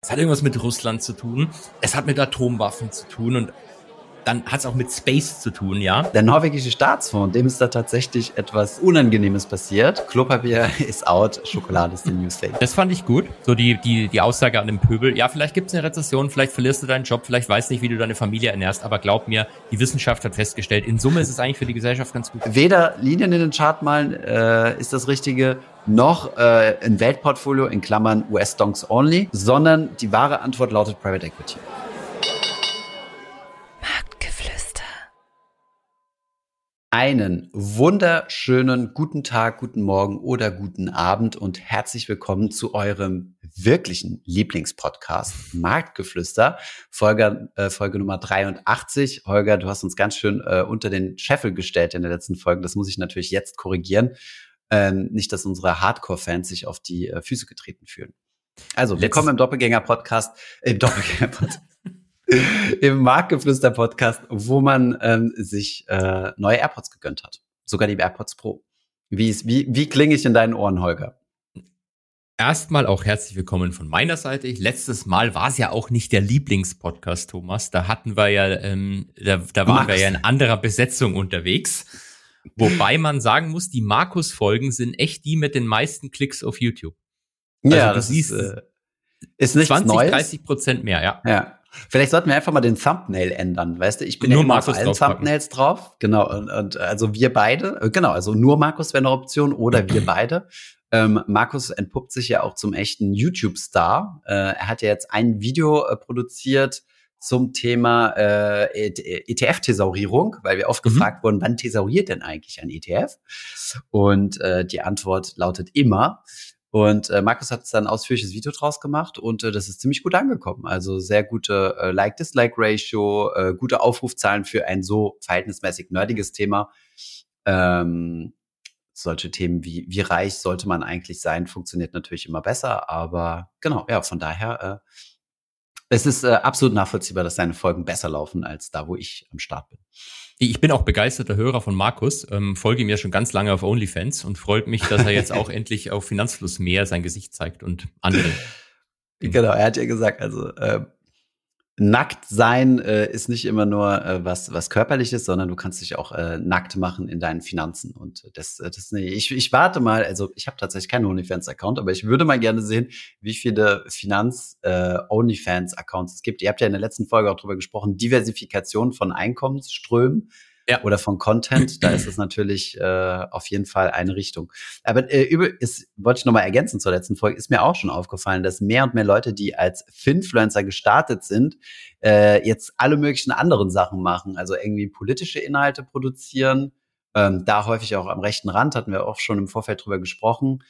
Es hat irgendwas mit Russland zu tun. Es hat mit Atomwaffen zu tun und dann hat es auch mit Space zu tun, ja? Der norwegische Staatsfonds, dem ist da tatsächlich etwas Unangenehmes passiert. Klopapier ist out, Schokolade ist in New State. Das fand ich gut. So die, die, die Aussage an den Pöbel. Ja, vielleicht gibt es eine Rezession, vielleicht verlierst du deinen Job, vielleicht weißt nicht, wie du deine Familie ernährst, aber glaub mir, die Wissenschaft hat festgestellt, in Summe ist es eigentlich für die Gesellschaft ganz gut. Weder Linien in den Chart malen äh, ist das Richtige, noch äh, ein Weltportfolio in Klammern US-Donks only, sondern die wahre Antwort lautet Private Equity. Einen wunderschönen guten Tag, guten Morgen oder guten Abend und herzlich willkommen zu eurem wirklichen Lieblingspodcast Marktgeflüster, Folge, äh, Folge Nummer 83. Holger, du hast uns ganz schön äh, unter den Scheffel gestellt in der letzten Folge. Das muss ich natürlich jetzt korrigieren. Ähm, nicht, dass unsere Hardcore-Fans sich auf die äh, Füße getreten fühlen. Also, willkommen im Doppelgänger-Podcast, im Doppelgänger-Podcast. im Marktgeflüster-Podcast, wo man ähm, sich äh, neue AirPods gegönnt hat. Sogar die AirPods Pro. Wie, ist, wie, wie klinge ich in deinen Ohren, Holger? Erstmal auch herzlich willkommen von meiner Seite. Letztes Mal war es ja auch nicht der Lieblingspodcast, Thomas. Da hatten wir ja, ähm, da, da waren Max. wir ja in anderer Besetzung unterwegs. Wobei man sagen muss, die Markus-Folgen sind echt die mit den meisten Klicks auf YouTube. Also ja, das siehst, ist, äh, ist nichts 20, Neues. 30 Prozent mehr, ja. Ja, Vielleicht sollten wir einfach mal den Thumbnail ändern, weißt du? Ich bin nur ja immer Markus auf allen Thumbnails drauf. Genau, und, und also wir beide, äh, genau, also nur Markus wäre eine Option oder wir beide. Ähm, Markus entpuppt sich ja auch zum echten YouTube-Star. Äh, er hat ja jetzt ein Video äh, produziert zum Thema äh, ETF-Thesaurierung, weil wir oft mhm. gefragt wurden, wann thesauriert denn eigentlich ein ETF? Und äh, die Antwort lautet immer. Und äh, Markus hat dann ein ausführliches Video draus gemacht und äh, das ist ziemlich gut angekommen. Also sehr gute äh, Like-Dislike-Ratio, äh, gute Aufrufzahlen für ein so verhältnismäßig nerdiges Thema. Ähm, solche Themen wie wie reich sollte man eigentlich sein, funktioniert natürlich immer besser. Aber genau, ja, von daher, äh, es ist äh, absolut nachvollziehbar, dass seine Folgen besser laufen als da, wo ich am Start bin. Ich bin auch begeisterter Hörer von Markus, ähm, folge ihm ja schon ganz lange auf OnlyFans und freut mich, dass er jetzt auch endlich auf Finanzfluss mehr sein Gesicht zeigt und andere. Genau, er hat ja gesagt, also äh, nackt sein äh, ist nicht immer nur äh, was was körperliches, sondern du kannst dich auch äh, nackt machen in deinen Finanzen und das äh, das nee, ich ich warte mal, also ich habe tatsächlich keinen OnlyFans Account, aber ich würde mal gerne sehen, wie viele Finanz äh, es gibt. Ihr habt ja in der letzten Folge auch drüber gesprochen, Diversifikation von Einkommensströmen ja. oder von Content, da ist es natürlich äh, auf jeden Fall eine Richtung. Aber äh, über, ist, wollte ich nochmal ergänzen zur letzten Folge, ist mir auch schon aufgefallen, dass mehr und mehr Leute, die als Finfluencer gestartet sind, äh, jetzt alle möglichen anderen Sachen machen, also irgendwie politische Inhalte produzieren, ähm, da häufig auch am rechten Rand, hatten wir auch schon im Vorfeld drüber gesprochen,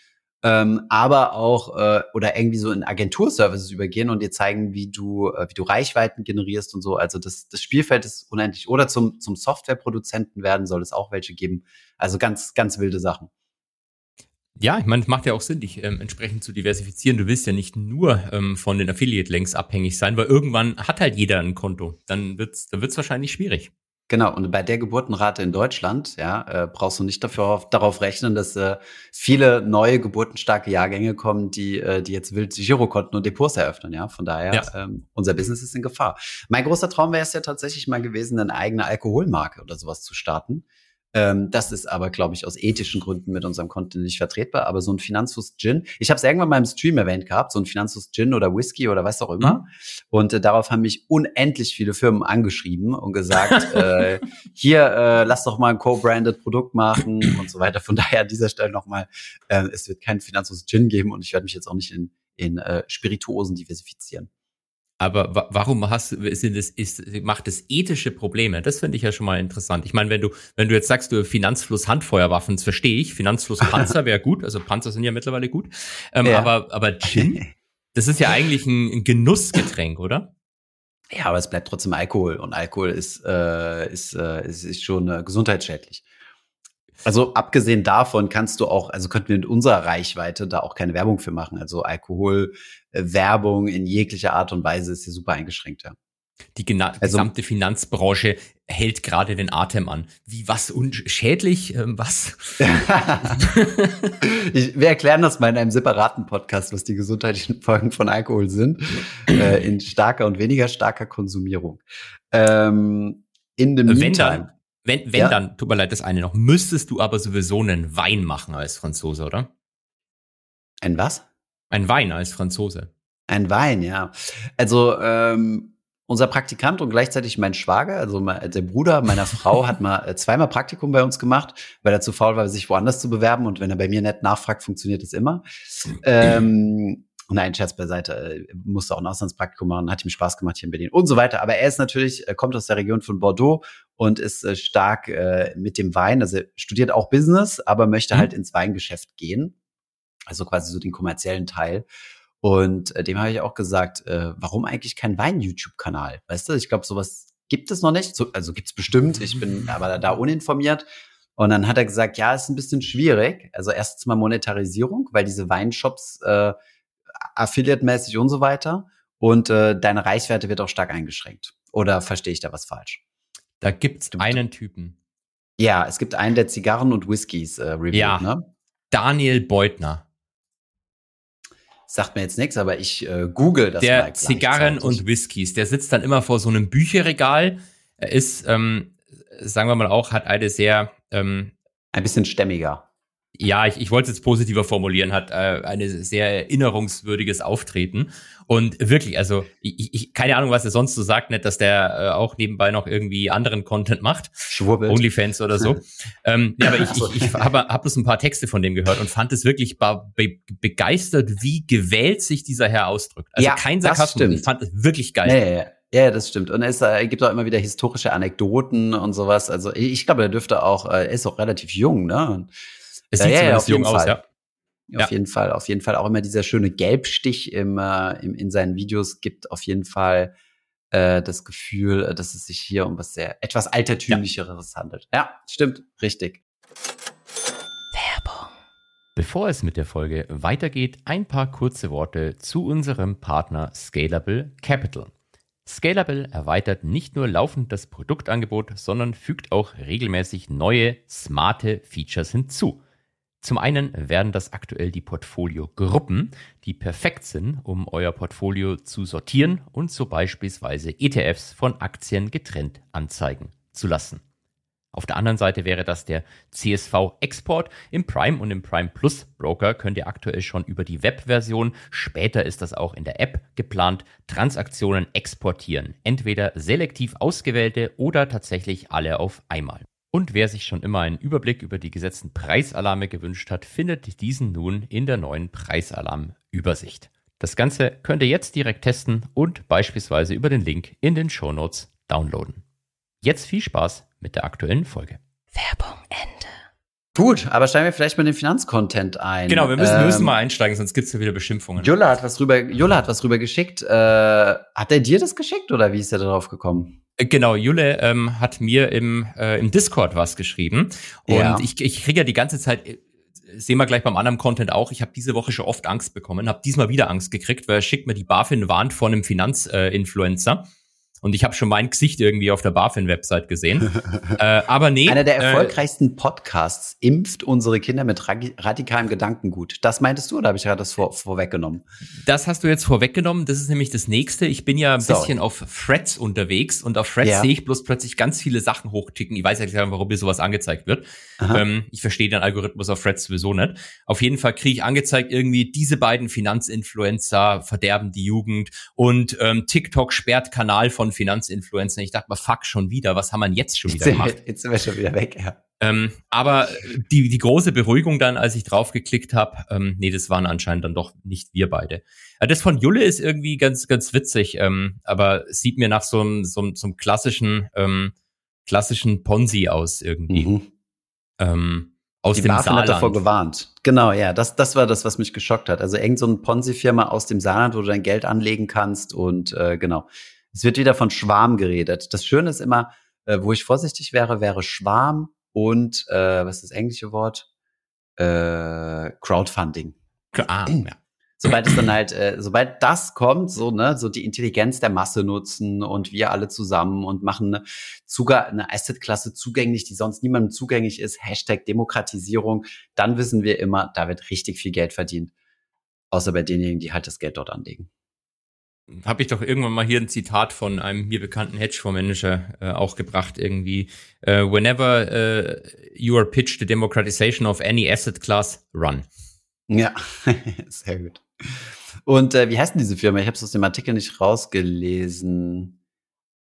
ähm, aber auch äh, oder irgendwie so in Agenturservices übergehen und dir zeigen, wie du äh, wie du Reichweiten generierst und so. Also das das Spielfeld ist unendlich. Oder zum zum Softwareproduzenten werden soll es auch welche geben. Also ganz ganz wilde Sachen. Ja, ich meine, es macht ja auch Sinn, dich ähm, entsprechend zu diversifizieren. Du willst ja nicht nur ähm, von den Affiliate-Links abhängig sein, weil irgendwann hat halt jeder ein Konto. Dann wird's, dann wird's wahrscheinlich schwierig. Genau, und bei der Geburtenrate in Deutschland, ja, äh, brauchst du nicht dafür auf, darauf rechnen, dass äh, viele neue geburtenstarke Jahrgänge kommen, die, äh, die jetzt wild Girokonten und Depots eröffnen, ja. Von daher, ja. Ähm, unser Business ist in Gefahr. Mein großer Traum wäre es ja tatsächlich mal gewesen, eine eigene Alkoholmarke oder sowas zu starten. Ähm, das ist aber, glaube ich, aus ethischen Gründen mit unserem Content nicht vertretbar. Aber so ein Finanzfluss Gin, ich habe es irgendwann mal im Stream erwähnt gehabt, so ein Finanzfluss Gin oder Whisky oder was auch immer. Mhm. Und äh, darauf haben mich unendlich viele Firmen angeschrieben und gesagt, äh, hier, äh, lass doch mal ein co-branded Produkt machen und so weiter. Von daher an dieser Stelle nochmal, äh, es wird kein Finanzfluss Gin geben und ich werde mich jetzt auch nicht in, in äh, Spirituosen diversifizieren. Aber warum hast, sind es, ist, macht es ethische Probleme? Das finde ich ja schon mal interessant. Ich meine, wenn du, wenn du jetzt sagst, du Finanzfluss Handfeuerwaffen, das verstehe ich. Finanzfluss Panzer wäre gut. Also Panzer sind ja mittlerweile gut. Ähm, ja. Aber, aber Gin, das ist ja eigentlich ein, ein Genussgetränk, oder? Ja, aber es bleibt trotzdem Alkohol und Alkohol ist, äh, ist, äh, ist, ist schon äh, gesundheitsschädlich. Also abgesehen davon kannst du auch, also könnten wir mit unserer Reichweite da auch keine Werbung für machen. Also Alkoholwerbung in jeglicher Art und Weise ist hier super eingeschränkt, ja. Die also, gesamte Finanzbranche hält gerade den Atem an. Wie was unschädlich? Ähm, was? ich, wir erklären das mal in einem separaten Podcast, was die gesundheitlichen Folgen von Alkohol sind, äh, in starker und weniger starker Konsumierung. Ähm, in dem wenn Meantime, dann, wenn, wenn ja? dann, tut mir leid, das eine noch, müsstest du aber sowieso einen Wein machen als Franzose, oder? Ein was? Ein Wein als Franzose. Ein Wein, ja. Also ähm, unser Praktikant und gleichzeitig mein Schwager, also der Bruder meiner Frau, hat mal äh, zweimal Praktikum bei uns gemacht, weil er zu faul war, sich woanders zu bewerben. Und wenn er bei mir nett nachfragt, funktioniert es immer. Ähm, nein, Scherz beiseite, äh, musste auch ein Auslandspraktikum machen, hat ihm Spaß gemacht hier in Berlin und so weiter. Aber er ist natürlich, er kommt aus der Region von Bordeaux und ist äh, stark äh, mit dem Wein. Also er studiert auch Business, aber möchte mhm. halt ins Weingeschäft gehen. Also quasi so den kommerziellen Teil. Und äh, dem habe ich auch gesagt, äh, warum eigentlich kein Wein-YouTube-Kanal? Weißt du, ich glaube, sowas gibt es noch nicht. So, also gibt es bestimmt, ich bin aber da uninformiert. Und dann hat er gesagt, ja, ist ein bisschen schwierig. Also erstens mal Monetarisierung, weil diese Weinshops äh, affiliate-mäßig und so weiter. Und äh, deine Reichweite wird auch stark eingeschränkt. Oder verstehe ich da was falsch? Da gibt's einen Typen. Ja, es gibt einen, der Zigarren und Whiskys äh, reviewt, ja. ne? Daniel Beutner sagt mir jetzt nichts, aber ich äh, google das der Zigarren und Whiskys, der sitzt dann immer vor so einem Bücherregal. Er ist, ähm, sagen wir mal auch, hat eine sehr ähm, ein bisschen stämmiger ja, ich, ich wollte es jetzt positiver formulieren, hat äh, eine sehr erinnerungswürdiges Auftreten. Und wirklich, also ich, ich keine Ahnung, was er sonst so sagt, nicht, dass der äh, auch nebenbei noch irgendwie anderen Content macht. Schwurbelt. Onlyfans oder so. ähm, ja, aber ich, ich, ich habe hab bloß ein paar Texte von dem gehört und fand es wirklich be begeistert, wie gewählt sich dieser Herr ausdrückt. Also ja, kein Sarkasmus, ich fand es wirklich geil. Nee, ja, ja, das stimmt. Und es äh, gibt auch immer wieder historische Anekdoten und sowas. Also ich glaube, er dürfte auch, äh, er ist auch relativ jung, ne? Und es sieht ja, ja, jung aus, ja. Auf ja. jeden Fall, auf jeden Fall auch immer dieser schöne Gelbstich im, äh, im, in seinen Videos gibt auf jeden Fall äh, das Gefühl, äh, dass es sich hier um was sehr etwas altertümlicheres ja. handelt. Ja, stimmt, richtig. Werbung. Bevor es mit der Folge weitergeht, ein paar kurze Worte zu unserem Partner Scalable Capital. Scalable erweitert nicht nur laufend das Produktangebot, sondern fügt auch regelmäßig neue, smarte Features hinzu. Zum einen werden das aktuell die Portfolio-Gruppen, die perfekt sind, um euer Portfolio zu sortieren und so beispielsweise ETFs von Aktien getrennt anzeigen zu lassen. Auf der anderen Seite wäre das der CSV-Export. Im Prime und im Prime Plus Broker könnt ihr aktuell schon über die Web-Version, später ist das auch in der App geplant, Transaktionen exportieren. Entweder selektiv ausgewählte oder tatsächlich alle auf einmal. Und wer sich schon immer einen Überblick über die gesetzten Preisalarme gewünscht hat, findet diesen nun in der neuen Preisalarm-Übersicht. Das Ganze könnt ihr jetzt direkt testen und beispielsweise über den Link in den Shownotes downloaden. Jetzt viel Spaß mit der aktuellen Folge. Werbung Ende. Gut, aber steigen wir vielleicht mal den Finanzcontent ein. Genau, wir müssen, ähm, wir müssen mal einsteigen, sonst gibt's ja wieder Beschimpfungen. Jula hat was rüber, Jula hat was rüber geschickt. Äh, hat er dir das geschickt oder wie ist er darauf gekommen? Äh, genau, Jule ähm, hat mir im, äh, im Discord was geschrieben. Und ja. ich, ich kriege ja die ganze Zeit, äh, sehen wir gleich beim anderen Content auch, ich habe diese Woche schon oft Angst bekommen, habe diesmal wieder Angst gekriegt, weil er schickt mir die BaFin warnt vor einem Finanzinfluencer. Und ich habe schon mein Gesicht irgendwie auf der BaFin-Website gesehen. äh, aber nee. Einer der äh, erfolgreichsten Podcasts impft unsere Kinder mit radikalem Gedankengut. Das meintest du oder habe ich gerade das vor, vorweggenommen? Das hast du jetzt vorweggenommen. Das ist nämlich das nächste. Ich bin ja ein Sorry. bisschen auf Threads unterwegs und auf Threads ja. sehe ich bloß plötzlich ganz viele Sachen hochticken. Ich weiß ja nicht, warum mir sowas angezeigt wird. Ähm, ich verstehe den Algorithmus auf Threads sowieso nicht. Auf jeden Fall kriege ich angezeigt, irgendwie diese beiden Finanzinfluencer verderben die Jugend und ähm, TikTok sperrt Kanal von Finanzinfluencern. Ich dachte mal, fuck, schon wieder. Was haben wir jetzt schon wieder jetzt gemacht? jetzt sind wir schon wieder weg, ja. Ähm, aber die, die große Beruhigung dann, als ich drauf geklickt habe, ähm, nee, das waren anscheinend dann doch nicht wir beide. Das von Julle ist irgendwie ganz, ganz witzig, ähm, aber sieht mir nach so einem, so, einem, so einem klassischen, ähm, klassischen Ponzi aus irgendwie. Mhm. Ähm, aus die dem BaFin Saarland. hat davor gewarnt. Genau, ja, das, das war das, was mich geschockt hat. Also irgend so eine Ponzi-Firma aus dem Saarland, wo du dein Geld anlegen kannst und äh, genau. Es wird wieder von Schwarm geredet. Das Schöne ist immer, äh, wo ich vorsichtig wäre, wäre Schwarm und äh, was ist das englische Wort? Äh, Crowdfunding. Ah, ja. sobald es dann halt, äh, sobald das kommt, so, ne, so die Intelligenz der Masse nutzen und wir alle zusammen und machen eine, Zuga eine Asset-Klasse zugänglich, die sonst niemandem zugänglich ist, Hashtag Demokratisierung, dann wissen wir immer, da wird richtig viel Geld verdient. Außer bei denjenigen, die halt das Geld dort anlegen habe ich doch irgendwann mal hier ein Zitat von einem mir bekannten Hedgefondsmanager äh, auch gebracht irgendwie. Uh, whenever uh, you are pitched the democratization of any asset class, run. Ja, sehr gut. Und äh, wie heißt denn diese Firma? Ich habe es aus dem Artikel nicht rausgelesen.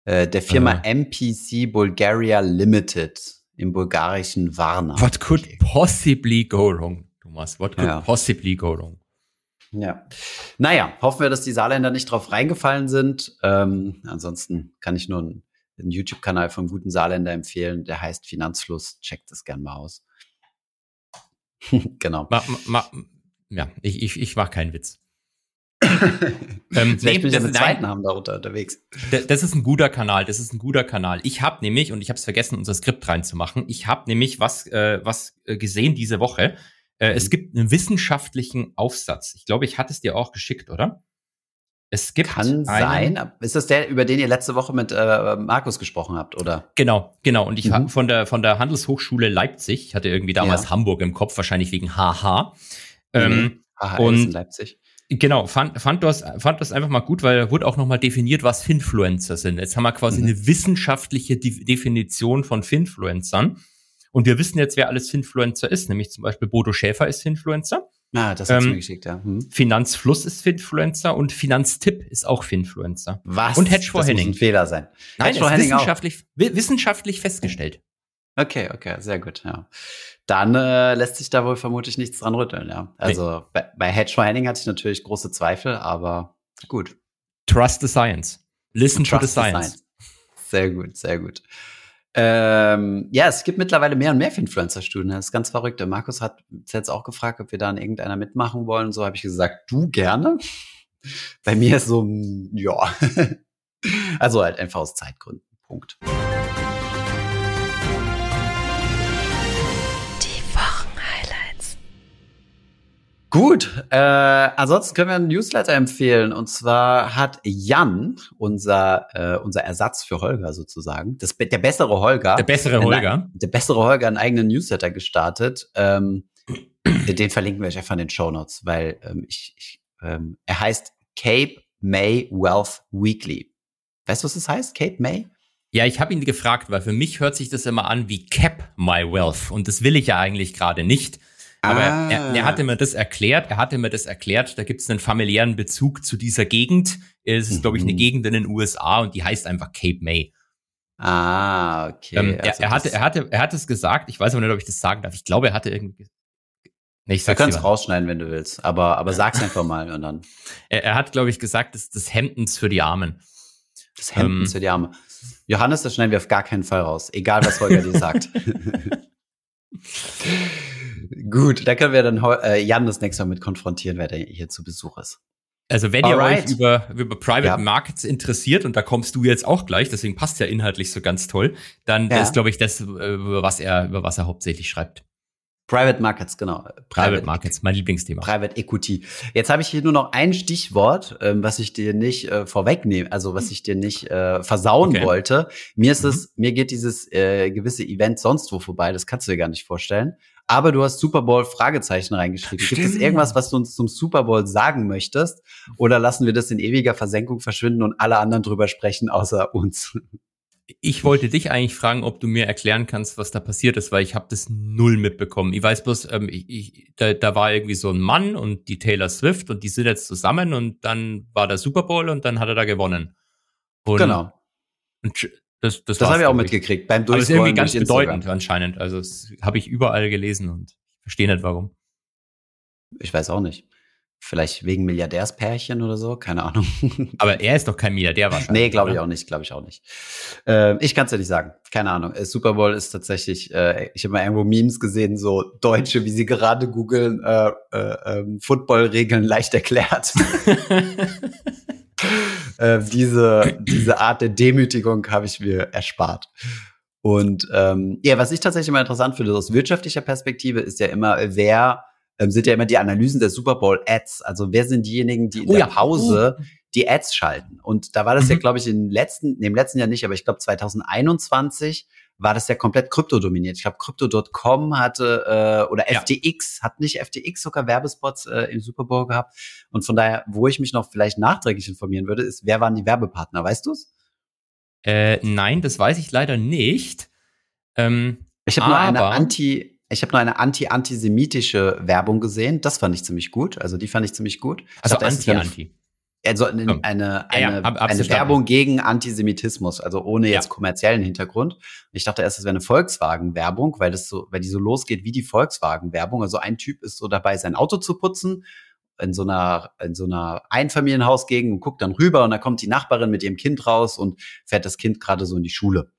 Äh, der Firma uh. MPC Bulgaria Limited im bulgarischen Varna. What could possibly go wrong, Thomas? What could ja. possibly go wrong? Ja. Naja, hoffen wir, dass die Saarländer nicht drauf reingefallen sind. Ähm, ansonsten kann ich nur einen, einen YouTube-Kanal vom guten Saarländer empfehlen, der heißt Finanzfluss. Checkt das gern mal aus. genau. Ma, ma, ja, ich, ich, ich mach keinen Witz. ähm, Vielleicht nee, bin ich einen zweiten Namen darunter unterwegs. Das ist ein guter Kanal, das ist ein guter Kanal. Ich habe nämlich, und ich habe es vergessen, unser Skript reinzumachen, ich habe nämlich was, äh, was äh, gesehen diese Woche. Äh, es mhm. gibt einen wissenschaftlichen Aufsatz. Ich glaube, ich hatte es dir auch geschickt, oder? Es gibt Kann sein. Ist das der, über den ihr letzte Woche mit äh, Markus gesprochen habt, oder? Genau, genau. Und ich mhm. von der von der Handelshochschule Leipzig, ich hatte irgendwie damals ja. Hamburg im Kopf, wahrscheinlich wegen HH. Mhm. Ähm, HH und in Leipzig. Genau, fand, fand, das, fand das einfach mal gut, weil da wurde auch nochmal definiert, was Finfluencer sind. Jetzt haben wir quasi mhm. eine wissenschaftliche De Definition von Finfluencern. Und wir wissen jetzt, wer alles Finfluencer ist, nämlich zum Beispiel Bodo Schäfer ist Finfluencer. Ah, das hast ähm, mir geschickt, ja. Hm. Finanzfluss ist Finfluencer und Finanztipp ist auch Finfluencer. Was? Und Hedge for Henning. Muss ein Fehler sein. Nein, Hedge Henning wissenschaftlich, auch. wissenschaftlich festgestellt. Okay, okay, sehr gut, ja. Dann äh, lässt sich da wohl vermutlich nichts dran rütteln, ja. Also nee. bei, bei Hedge for Henning hatte ich natürlich große Zweifel, aber gut. Trust the science. Listen Trust to the science. the science. Sehr gut, sehr gut. Ähm, ja, es gibt mittlerweile mehr und mehr Influencer-Studien. Das ist ganz verrückt. Der Markus hat jetzt auch gefragt, ob wir da in irgendeiner mitmachen wollen. So habe ich gesagt, du gerne. Bei mir ist so, ja. also halt einfach aus Zeitgründen. Punkt. Gut, äh, ansonsten können wir einen Newsletter empfehlen. Und zwar hat Jan, unser, äh, unser Ersatz für Holger sozusagen, das, der bessere Holger. Der bessere Holger. der bessere Holger einen eigenen Newsletter gestartet. Ähm, den verlinken wir euch einfach in den Show Notes, weil ähm, ich, ich ähm, er heißt Cape May Wealth Weekly. Weißt du, was das heißt? Cape May? Ja, ich habe ihn gefragt, weil für mich hört sich das immer an wie Cap My Wealth. Und das will ich ja eigentlich gerade nicht. Aber ah. er, er, hatte mir das erklärt, er hatte mir das erklärt, da gibt es einen familiären Bezug zu dieser Gegend. Es ist, mhm. glaube ich, eine mhm. Gegend in den USA und die heißt einfach Cape May. Ah, okay. Ähm, er, also er, hatte, er, hatte, er hat es gesagt, ich weiß aber nicht, ob ich das sagen darf. Ich glaube, er hatte irgendwie. Nee, ich Wir können es rausschneiden, wenn du willst, aber, aber sag's einfach mal und dann. Er, er hat, glaube ich, gesagt, das des Hemdens für die Armen. Das Hemdens ähm, für die Armen. Johannes, das schneiden wir auf gar keinen Fall raus, egal was Holger dir sagt. Gut, da können wir dann äh, Jan das nächste Mal mit konfrontieren, wer da hier zu Besuch ist. Also wenn Alright. ihr euch über, über Private ja. Markets interessiert, und da kommst du jetzt auch gleich, deswegen passt ja inhaltlich so ganz toll, dann ja. ist, glaube ich, das, über was er, über was er hauptsächlich schreibt. Private Markets, genau. Private, Private Markets, mein Lieblingsthema. Private Equity. Jetzt habe ich hier nur noch ein Stichwort, ähm, was ich dir nicht äh, vorwegnehme, also was ich dir nicht äh, versauen okay. wollte. Mir ist mhm. es, mir geht dieses äh, gewisse Event sonst wo vorbei, das kannst du dir gar nicht vorstellen. Aber du hast Super Bowl Fragezeichen reingeschrieben. Stimmt. Gibt es irgendwas, was du uns zum Super Bowl sagen möchtest? Oder lassen wir das in ewiger Versenkung verschwinden und alle anderen drüber sprechen, außer uns? Ich wollte dich eigentlich fragen, ob du mir erklären kannst, was da passiert ist, weil ich habe das null mitbekommen. Ich weiß bloß, ähm, ich, ich, da, da war irgendwie so ein Mann und die Taylor Swift und die sind jetzt zusammen und dann war der Super Bowl und dann hat er da gewonnen. Und, genau. Und das, das, das habe ich auch mitgekriegt beim Durchscrollen. Aber ist irgendwie ganz bedeutend anscheinend. Also das habe ich überall gelesen und verstehe nicht warum. Ich weiß auch nicht. Vielleicht wegen Milliardärspärchen oder so, keine Ahnung. Aber er ist doch kein Milliardär wahrscheinlich. Nee, glaube ich auch nicht, glaube ich auch nicht. Äh, ich kann es ja nicht sagen, keine Ahnung. Äh, Super Bowl ist tatsächlich, äh, ich habe mal irgendwo Memes gesehen, so Deutsche, wie sie gerade googeln, äh, äh, ähm, Football-Regeln leicht erklärt. äh, diese, diese Art der Demütigung habe ich mir erspart. Und ähm, ja, was ich tatsächlich immer interessant finde, aus wirtschaftlicher Perspektive, ist ja immer, wer ähm, sind ja immer die Analysen der Super Bowl Ads. Also wer sind diejenigen, die in Oh der ja. Pause die Ads schalten? Und da war das ja, Mhm. glaube ich, im letzten, nee, im letzten Jahr nicht, aber ich glaube 2021 war das ja komplett Krypto dominiert. Ich glaube, Crypto.com hatte äh, oder Ja. FTX, hat nicht FTX sogar Werbespots äh, im Super Bowl gehabt. Und von daher, wo ich mich noch vielleicht nachträglich informieren würde, ist, wer waren die Werbepartner? Weißt du's? Äh, nein, das weiß ich leider nicht. Ähm, Ich habe nur eine anti, ich habe nur eine anti-antisemitische Werbung gesehen. Das fand ich ziemlich gut. Also die fand ich ziemlich gut. Ich also Anti-Anti. Also eine, eine, Ja, eine, ja. Werbung gegen Antisemitismus, also ohne jetzt Ja. kommerziellen Hintergrund. Ich dachte erst, es wäre eine Volkswagen-Werbung, weil das so, weil die so losgeht wie die Volkswagen-Werbung. Also ein Typ ist so dabei, sein Auto zu putzen in so einer, in so einer Einfamilienhausgegend und guckt dann rüber und da kommt die Nachbarin mit ihrem Kind raus und fährt das Kind gerade so in die Schule.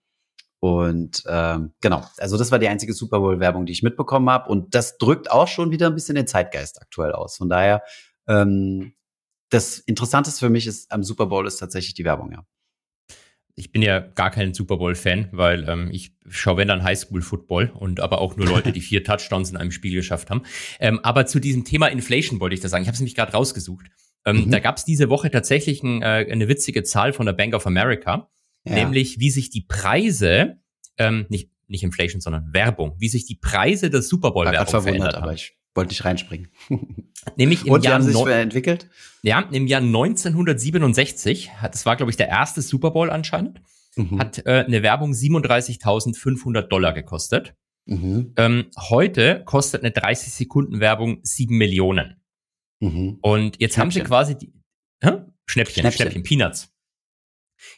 Und ähm, genau, also das war die einzige Super Bowl-Werbung, die ich mitbekommen habe. Und das drückt auch schon wieder ein bisschen den Zeitgeist aktuell aus. Von daher, ähm, das Interessanteste für mich ist am Super Bowl ist tatsächlich die Werbung, ja. Ich bin ja gar kein Super Bowl-Fan, weil ähm, ich schaue, wenn dann Highschool-Football und aber auch nur Leute, die vier Touchdowns in einem Spiel geschafft haben. Ähm, aber zu diesem Thema Inflation wollte ich da sagen. Ich habe es nämlich gerade rausgesucht. Ähm, Mhm. Da gab es diese Woche tatsächlich ein, äh, eine witzige Zahl von der Bank of America, ja. nämlich wie sich die Preise, ähm, nicht, nicht Inflation, sondern Werbung, wie sich die Preise der Super Bowl-Werbung verändert aber haben. ich wollte nicht reinspringen. Nämlich im Und Jahr haben sich entwickelt? ja, im Jahr 1967, hat- das war, glaube ich, der erste Super Bowl anscheinend, Mhm. hat äh, eine Werbung 37.500 Dollar gekostet. Mhm. Ähm, heute kostet eine 30 Sekunden Werbung 7 Millionen. Mhm. Und jetzt haben sie Schnäppchen. quasi die, hä? Schnäppchen, Schnäppchen. Schnäppchen, Peanuts.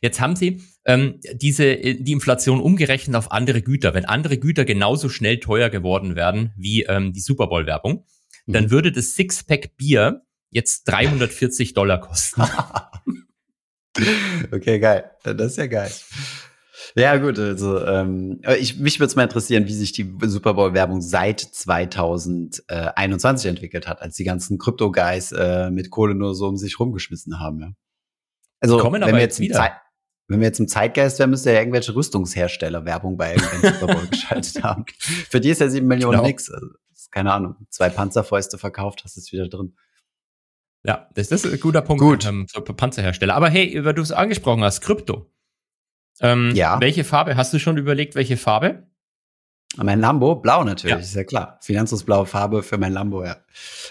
Jetzt haben sie ähm, diese äh, die Inflation umgerechnet auf andere Güter. Wenn andere Güter genauso schnell teuer geworden wären wie ähm, die Super Bowl Werbung, dann Mhm. würde das Sixpack Bier jetzt 340 Dollar kosten. okay, geil. Das ist ja geil. Ja, gut, also ähm, ich, mich würde es mal interessieren, wie sich die Super Bowl-Werbung seit 2021 entwickelt hat, als die ganzen Krypto-Guys äh, mit Kohle nur so um sich rumgeschmissen haben. Ja. Also, Kommen wenn aber wir jetzt wieder. Wenn wir jetzt im Zeitgeist wären, müsste ja irgendwelche Rüstungshersteller Werbung bei irgendeinem Super Bowl geschaltet haben. Für die ist ja sieben Millionen Genau. nix. Also, keine Ahnung. Zwei Panzerfäuste verkauft, hast es wieder drin. Ja, das ist ein guter Punkt. Gut. Ähm, so Panzerhersteller. Aber hey, weil du es angesprochen hast, Krypto. Ähm, Ja. Welche Farbe? Hast du schon überlegt, welche Farbe? Mein Lambo, blau natürlich, Ja. ist ja klar. Finanzungsblaue Farbe für mein Lambo, ja.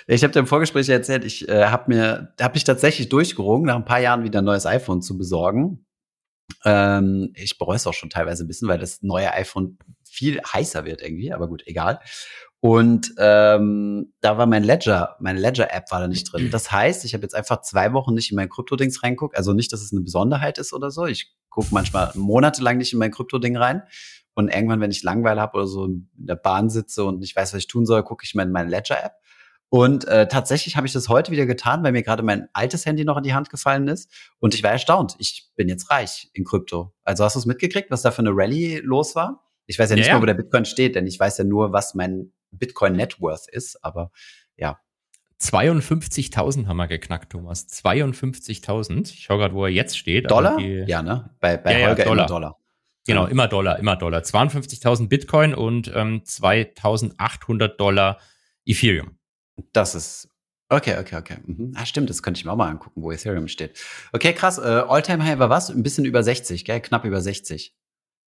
Ich habe dir im Vorgespräch erzählt, ich äh, habe mir, habe mich tatsächlich durchgerungen, nach ein paar Jahren wieder ein neues iPhone zu besorgen. Ähm, ich bereue es auch schon teilweise ein bisschen, weil das neue iPhone viel heißer wird irgendwie, aber gut, egal. Und ähm, da war mein Ledger, meine Ledger-App war da nicht drin. Das heißt, ich habe jetzt einfach zwei Wochen nicht in mein Krypto-Dings reinguckt. Also nicht, dass es eine Besonderheit ist oder so. Ich gucke manchmal monatelang nicht in mein Krypto-Ding rein. Und irgendwann, wenn ich Langweile habe oder so in der Bahn sitze und nicht weiß, was ich tun soll, gucke ich mal in meine Ledger-App. Und äh, tatsächlich habe ich das heute wieder getan, weil mir gerade mein altes Handy noch in die Hand gefallen ist. Und ich war erstaunt. Ich bin jetzt reich in Krypto. Also hast du es mitgekriegt, was da für eine Rallye los war? Ich weiß ja nicht Ja, ja. mal, wo der Bitcoin steht, denn ich weiß ja nur, was mein Bitcoin Net Worth ist. Aber ja, 52.000 haben wir geknackt, Thomas. 52.000. Ich schaue gerade, wo er jetzt steht. Dollar? Ja, ne? Bei, bei Ja, ja, Holger Dollar. immer Dollar. Genau, Ja. immer Dollar, immer Dollar. 52.000 Bitcoin und ähm, 2.800 Dollar Ethereum. Das ist. Okay, okay, okay. Mhm. Ah, stimmt, das könnte ich mir auch mal angucken, wo Ethereum steht. Okay, krass. Äh, Alltime High war was? Ein bisschen über 60, gell? Knapp über 60.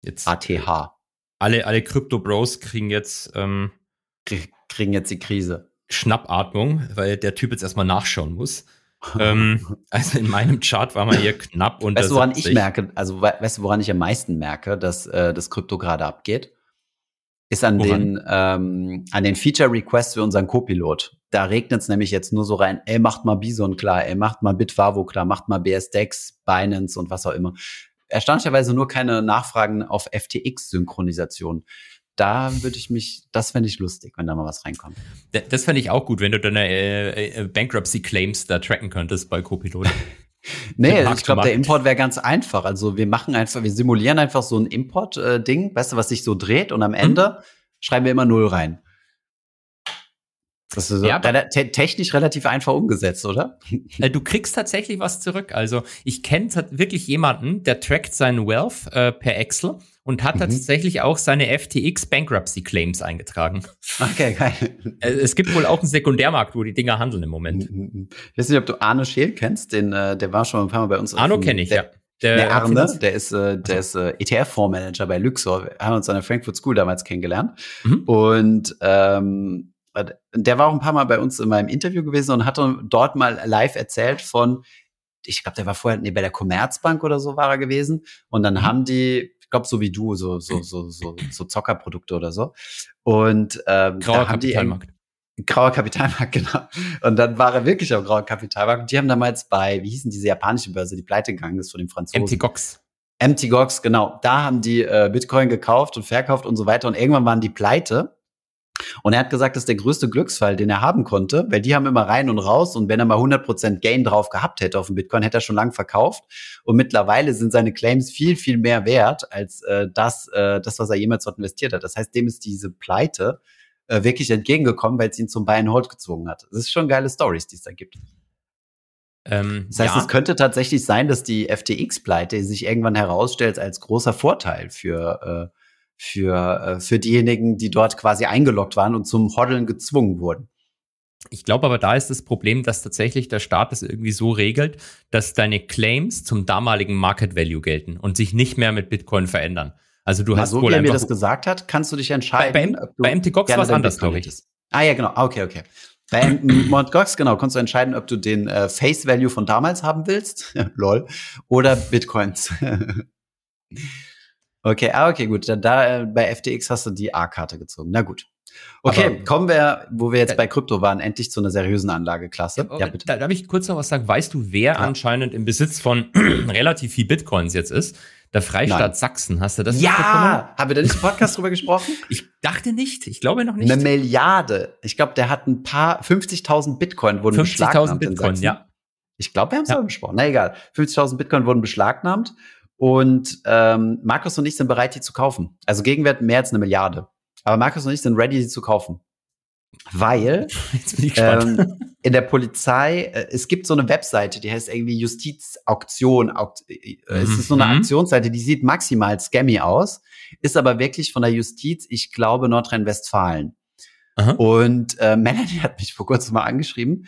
Jetzt ATH. alle, alle Crypto-Bros kriegen jetzt ähm, Krie- Kriegen jetzt die Krise. Schnappatmung, weil der Typ jetzt erstmal nachschauen muss. ähm, also in meinem Chart war man hier knapp unter Weißt du, woran 70. ich merke, also we weißt du, woran ich am meisten merke, dass äh, das Krypto gerade abgeht? Ist an Woran? den, ähm, an den Feature Requests für unseren Copilot. Da regnet es nämlich jetzt nur so rein, ey, macht mal Bison klar, ey, macht mal Bitfavo klar, macht mal BSDEX, Binance und was auch immer. Erstaunlicherweise nur keine Nachfragen auf FTX-Synchronisation. Da würde ich mich, das fände ich lustig, wenn da mal was reinkommt. Das fände ich auch gut, wenn du deine äh, äh, Bankruptcy-Claims da tracken könntest bei Copilot. Nee, ich glaube, der. Import wäre ganz einfach. Also wir machen einfach, wir simulieren einfach so ein Import-Ding, weißt du, was sich so dreht und am Mhm. Ende schreiben wir immer Null rein. Das ist so ja, te technisch relativ einfach umgesetzt, oder? Äh, du kriegst tatsächlich was zurück. Also ich kenne wirklich jemanden, der trackt seinen Wealth äh, per Excel und hat mhm. tatsächlich auch seine FTX Bankruptcy Claims eingetragen. Okay, geil. Äh, es gibt wohl auch einen Sekundärmarkt, wo die Dinger handeln im Moment. Ich weiß nicht, ob du Arno Scheel kennst, den, äh, der war schon ein paar Mal bei uns. Arno kenne ich, der, ja. Der, der Arne, der ist, äh, der ist äh, ETF-Fondsmanager bei Luxor. Wir haben uns an der Frankfurt School damals kennengelernt. Mhm. Und ähm, der war auch ein paar Mal bei uns in meinem Interview gewesen und hat dort mal live erzählt von, ich glaube, der war vorher nee, bei der Commerzbank oder so war er gewesen. Und dann mhm. haben die, ich glaube, so wie du, so, so, so, so, so Zockerprodukte oder so. Und ähm, Grauer da haben Kapitalmarkt. die grauer Kapitalmarkt, genau. Und dann war er wirklich auf grauer Kapitalmarkt. Und die haben damals bei, wie hießen diese japanische Börse, die pleite gegangen ist von den Franzosen. MT Gox. MT Gox, genau. Da haben die äh, Bitcoin gekauft und verkauft und so weiter. Und irgendwann waren die pleite. Und er hat gesagt, das ist der größte Glücksfall, den er haben konnte, weil die haben immer rein und raus und wenn er mal 100% Gain drauf gehabt hätte auf dem Bitcoin, hätte er schon lang verkauft. Und mittlerweile sind seine Claims viel, viel mehr wert als äh, das, äh, das, was er jemals dort investiert hat. Das heißt, dem ist diese Pleite äh, wirklich entgegengekommen, weil es ihn zum Buy and Hold gezwungen hat. Das ist schon geile Stories, die es da gibt. Ähm, das heißt, ja. es könnte tatsächlich sein, dass die FTX-Pleite sich irgendwann herausstellt als großer Vorteil für äh, für, äh, für diejenigen, die dort quasi eingeloggt waren und zum Hoddeln gezwungen wurden. Ich glaube aber, da ist das Problem, dass tatsächlich der Staat das irgendwie so regelt, dass deine Claims zum damaligen Market Value gelten und sich nicht mehr mit Bitcoin verändern. Also du Na, hast so wohl wie er mir das gesagt hat, kannst du dich entscheiden. Bei, bei, bei MTGOX war es anders, glaube ich. Ah ja, genau. Okay, okay. Bei MTGOX, genau, kannst du entscheiden, ob du den äh, Face Value von damals haben willst, lol, oder Bitcoins. Okay, ah, okay, gut. Da, da äh, bei FTX hast du die A-Karte gezogen. Na gut. Okay, Aber, kommen wir, wo wir jetzt bei Krypto waren, endlich zu einer seriösen Anlageklasse. Ja, bitte. Da, darf ich kurz noch was sagen? Weißt du, wer ja. anscheinend im Besitz von relativ viel Bitcoins jetzt ist? Der Freistaat Nein. Sachsen. Hast du das Ja! Haben wir da nicht im Podcast drüber gesprochen? Ich dachte nicht. Ich glaube noch nicht. Eine Milliarde. Ich glaube, der hat ein paar, 50.000 Bitcoin wurden 50 beschlagnahmt. 50.000 Bitcoin, ja. Ich glaube, wir haben es ja. besprochen. Na egal. 50.000 Bitcoin wurden beschlagnahmt und ähm, Markus und ich sind bereit, die zu kaufen. Also Gegenwert mehr als eine Milliarde. Aber Markus und ich sind ready, die zu kaufen. Weil ähm, in der Polizei, äh, es gibt so eine Webseite, die heißt irgendwie Justizauktion. Aukt äh, Es ist so eine mhm. Aktionsseite, die sieht maximal scammy aus, ist aber wirklich von der Justiz, ich glaube, Nordrhein-Westfalen. Und äh, Melanie hat mich vor kurzem mal angeschrieben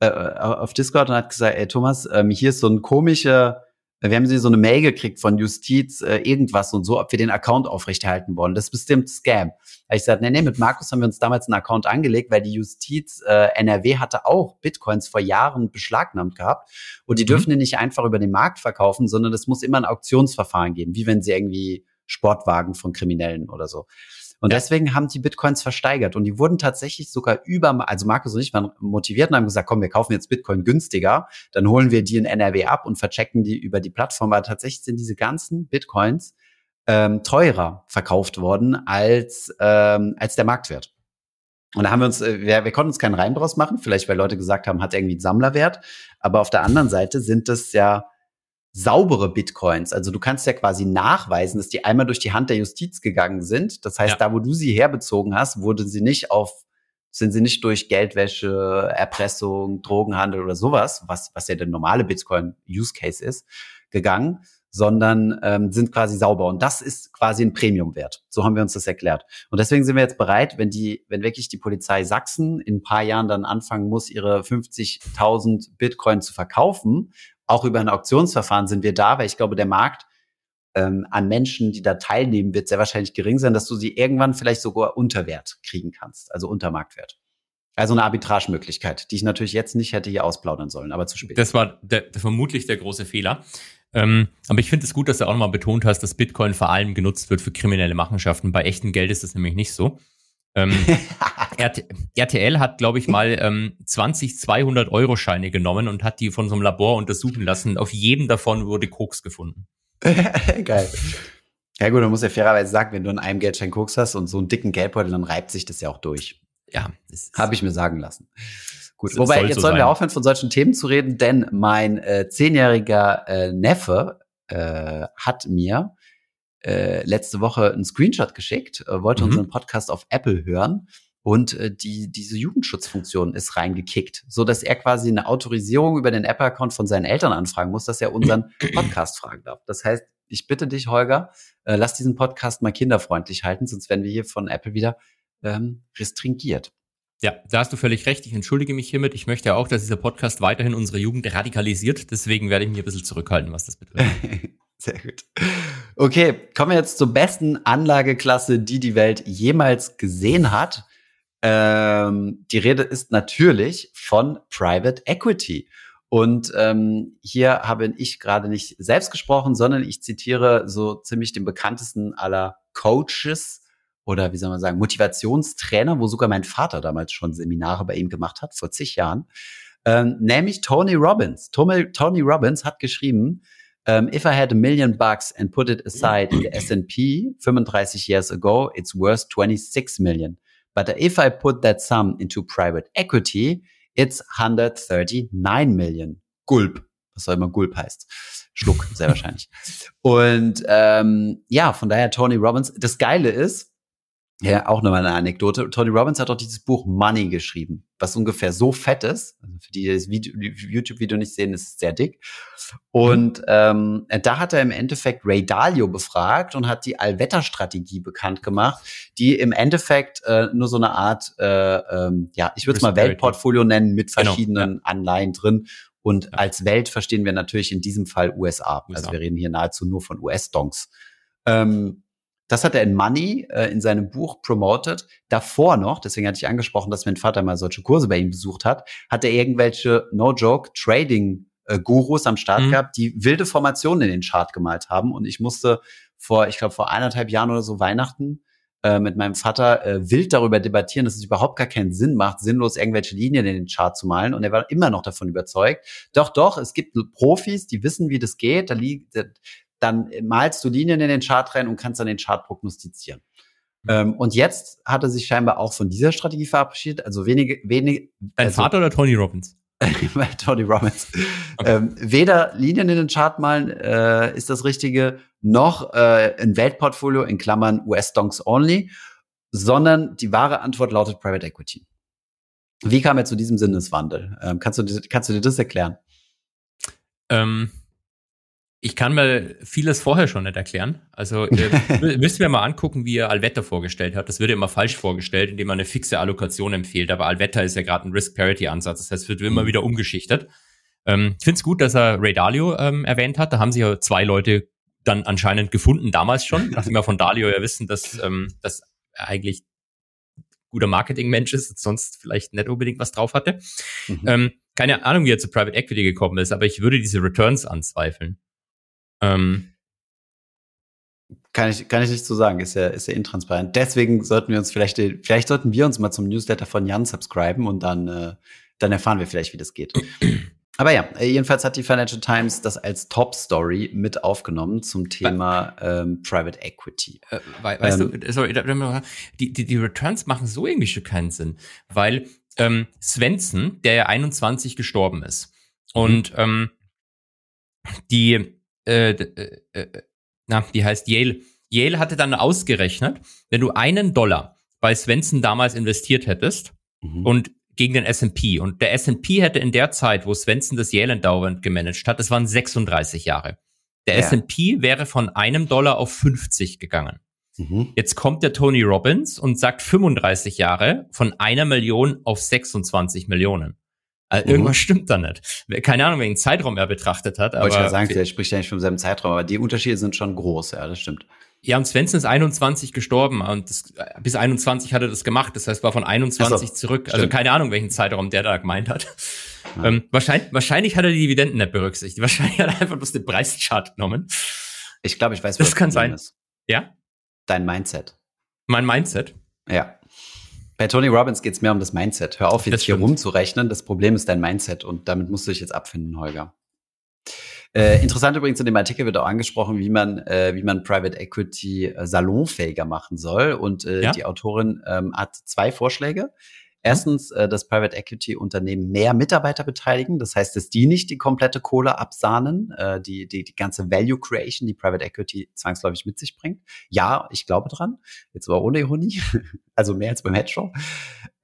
äh, auf Discord und hat gesagt, ey Thomas, ähm, hier ist so ein komischer wir haben sie so eine Mail gekriegt von Justiz, äh, irgendwas und so, ob wir den Account aufrechterhalten wollen. Das ist bestimmt Scam. Da ich gesagt, nee, nee, mit Markus haben wir uns damals einen Account angelegt, weil die Justiz äh, NRW hatte auch Bitcoins vor Jahren beschlagnahmt gehabt. Und die mhm. dürfen die nicht einfach über den Markt verkaufen, sondern es muss immer ein Auktionsverfahren geben, wie wenn sie irgendwie Sportwagen von Kriminellen oder so. Und ja. deswegen haben die Bitcoins versteigert und die wurden tatsächlich sogar über, also Markus und ich waren motiviert und haben gesagt, komm, wir kaufen jetzt Bitcoin günstiger, dann holen wir die in NRW ab und verchecken die über die Plattform. Aber tatsächlich sind diese ganzen Bitcoins ähm, teurer verkauft worden als, ähm, als der Marktwert. Und da haben wir uns, äh, wir, wir konnten uns keinen Reim draus machen, vielleicht weil Leute gesagt haben, hat irgendwie einen Sammlerwert. Aber auf der anderen Seite sind es ja saubere Bitcoins. Also du kannst ja quasi nachweisen, dass die einmal durch die Hand der Justiz gegangen sind. Das heißt, ja. da wo du sie herbezogen hast, wurde sie nicht auf sind sie nicht durch Geldwäsche, Erpressung, Drogenhandel oder sowas, was, was ja der normale Bitcoin-Use-Case ist, gegangen, sondern ähm, sind quasi sauber. Und das ist quasi ein Premium-Wert. So haben wir uns das erklärt. Und deswegen sind wir jetzt bereit, wenn die, wenn wirklich die Polizei Sachsen in ein paar Jahren dann anfangen muss, ihre 50.000 Bitcoin zu verkaufen auch über ein Auktionsverfahren sind wir da, weil ich glaube, der Markt ähm, an Menschen, die da teilnehmen, wird sehr wahrscheinlich gering sein, dass du sie irgendwann vielleicht sogar unter Wert kriegen kannst, also unter Marktwert. Also eine Arbitragemöglichkeit, die ich natürlich jetzt nicht hätte hier ausplaudern sollen, aber zu spät. Das war der, der, vermutlich der große Fehler. Ähm, aber ich finde es gut, dass du auch nochmal betont hast, dass Bitcoin vor allem genutzt wird für kriminelle Machenschaften. Bei echtem Geld ist das nämlich nicht so. Ähm, RTL hat, glaube ich, mal ähm, 20 200-Euro-Scheine genommen und hat die von so einem Labor untersuchen lassen. Auf jedem davon wurde Koks gefunden. Geil. Ja gut, man muss ja fairerweise sagen, wenn du in einem Geldschein Koks hast und so einen dicken Geldbeutel, dann reibt sich das ja auch durch. Ja. Habe ich mir sagen lassen. Gut, wobei jetzt so sollen sein. wir aufhören, von solchen Themen zu reden, denn mein äh, zehnjähriger äh, Neffe äh, hat mir äh, letzte Woche einen Screenshot geschickt, äh, wollte mhm. unseren Podcast auf Apple hören und äh, die diese Jugendschutzfunktion ist reingekickt, so dass er quasi eine Autorisierung über den Apple-Account von seinen Eltern anfragen muss, dass er unseren Podcast fragen darf. Das heißt, ich bitte dich, Holger, äh, lass diesen Podcast mal kinderfreundlich halten, sonst werden wir hier von Apple wieder ähm, restringiert. Ja, da hast du völlig recht. Ich entschuldige mich hiermit. Ich möchte ja auch, dass dieser Podcast weiterhin unsere Jugend radikalisiert. Deswegen werde ich mich ein bisschen zurückhalten, was das betrifft. Sehr gut. Okay, kommen wir jetzt zur besten Anlageklasse, die die Welt jemals gesehen hat. Ähm, die Rede ist natürlich von Private Equity. Und ähm, hier habe ich gerade nicht selbst gesprochen, sondern ich zitiere so ziemlich den bekanntesten aller Coaches oder wie soll man sagen, Motivationstrainer, wo sogar mein Vater damals schon Seminare bei ihm gemacht hat, vor zig Jahren, ähm, nämlich Tony Robbins. Tony, Tony Robbins hat geschrieben, um, if I had a million bucks and put it aside in the S&P 35 years ago, it's worth 26 million. But if I put that sum into private equity, it's 139 million. Gulp. Was soll immer Gulp heißt. Schluck, sehr wahrscheinlich. Und ähm, ja, von daher Tony Robbins. Das Geile ist, ja, auch nochmal eine Anekdote. Tony Robbins hat doch dieses Buch Money geschrieben, was ungefähr so fett ist. Also für die, die das YouTube-Video nicht sehen, ist es sehr dick. Und ähm, da hat er im Endeffekt Ray Dalio befragt und hat die Allwetterstrategie bekannt gemacht, die im Endeffekt äh, nur so eine Art, äh, ähm, ja, ich würde es mal Weltportfolio nennen, mit verschiedenen genau, ja. Anleihen drin. Und ja. als Welt verstehen wir natürlich in diesem Fall USA. USA. Also wir reden hier nahezu nur von US-Donks. Ähm, das hat er in Money äh, in seinem Buch promoted. Davor noch, deswegen hatte ich angesprochen, dass mein Vater mal solche Kurse bei ihm besucht hat, hat er irgendwelche, no joke, Trading äh, Gurus am Start mhm. gehabt, die wilde Formationen in den Chart gemalt haben. Und ich musste vor, ich glaube, vor eineinhalb Jahren oder so Weihnachten äh, mit meinem Vater äh, wild darüber debattieren, dass es überhaupt gar keinen Sinn macht, sinnlos irgendwelche Linien in den Chart zu malen. Und er war immer noch davon überzeugt. Doch, doch, es gibt Profis, die wissen, wie das geht. Da liegt, dann malst du Linien in den Chart rein und kannst dann den Chart prognostizieren. Mhm. Ähm, und jetzt hat er sich scheinbar auch von dieser Strategie verabschiedet. Also wenige, wenige. Dein also, Vater oder Tony Robbins? Tony Robbins. Okay. Ähm, weder Linien in den Chart malen äh, ist das Richtige, noch äh, ein Weltportfolio in Klammern US-Donks only, sondern die wahre Antwort lautet Private Equity. Wie kam er zu diesem Sinneswandel? Ähm, kannst, du, kannst du dir das erklären? Ähm, ich kann mir vieles vorher schon nicht erklären. Also äh, müssen wir mal angucken, wie er Alvetta vorgestellt hat. Das wird immer falsch vorgestellt, indem man eine fixe Allokation empfiehlt. Aber Alvetta ist ja gerade ein Risk-Parity-Ansatz. Das heißt, es wird immer mhm. wieder umgeschichtet. Ähm, ich finde es gut, dass er Ray Dalio ähm, erwähnt hat. Da haben sich ja zwei Leute dann anscheinend gefunden, damals schon, nachdem wir von Dalio ja wissen, dass ähm, das eigentlich guter Marketingmensch ist, sonst vielleicht nicht unbedingt was drauf hatte. Mhm. Ähm, keine Ahnung, wie er zu Private Equity gekommen ist, aber ich würde diese Returns anzweifeln. Ähm, kann ich, kann ich nicht so sagen, ist ja, ist ja intransparent. Deswegen sollten wir uns vielleicht, vielleicht sollten wir uns mal zum Newsletter von Jan subscriben und dann, äh, dann erfahren wir vielleicht, wie das geht. Aber ja, jedenfalls hat die Financial Times das als Top-Story mit aufgenommen zum Thema ähm, Private Equity. Äh, weißt ähm, du, sorry, die, die, die Returns machen so irgendwie schon keinen Sinn, weil ähm, Svensson, der ja 21 gestorben ist, mhm. und ähm, die äh, äh, äh, na, die heißt Yale. Yale hatte dann ausgerechnet, wenn du einen Dollar bei Svensson damals investiert hättest mhm. und gegen den S&P und der S&P hätte in der Zeit, wo Svensson das Yale Endowment gemanagt hat, das waren 36 Jahre. Der ja. S&P wäre von einem Dollar auf 50 gegangen. Mhm. Jetzt kommt der Tony Robbins und sagt 35 Jahre von einer Million auf 26 Millionen. Also mhm. Irgendwas stimmt da nicht. Keine Ahnung, welchen Zeitraum er betrachtet hat. Wollte ich ja sagen, vielleicht spricht er nicht vom selben Zeitraum, aber die Unterschiede sind schon groß, ja, das stimmt. Ja, und Svensson ist 21 gestorben und das, bis 21 hat er das gemacht. Das heißt, war von 21 so, zurück. Also stimmt. Also keine Ahnung, welchen Zeitraum der da gemeint hat. Ja. Ähm, wahrscheinlich, wahrscheinlich hat er die Dividenden nicht berücksichtigt. Wahrscheinlich hat er einfach bloß den Preischart genommen. Ich glaube, ich weiß, was das kann sein. Ist. Ja? Dein Mindset. Mein Mindset? Ja. Bei Tony Robbins geht es mehr um das Mindset. Hör auf, jetzt hier rumzurechnen. Das Problem ist dein Mindset und damit musst du dich jetzt abfinden, Holger. Äh, interessant übrigens in dem Artikel wird auch angesprochen, wie man, äh, wie man Private Equity äh, salonfähiger machen soll. Und äh, ja? die Autorin ähm, hat zwei Vorschläge. Erstens, äh, dass Private Equity Unternehmen mehr Mitarbeiter beteiligen. Das heißt, dass die nicht die komplette Kohle absahnen, äh, die, die, die ganze Value Creation, die Private Equity zwangsläufig mit sich bringt. Ja, ich glaube dran. Jetzt aber ohne Ironie. also mehr als beim Headshow.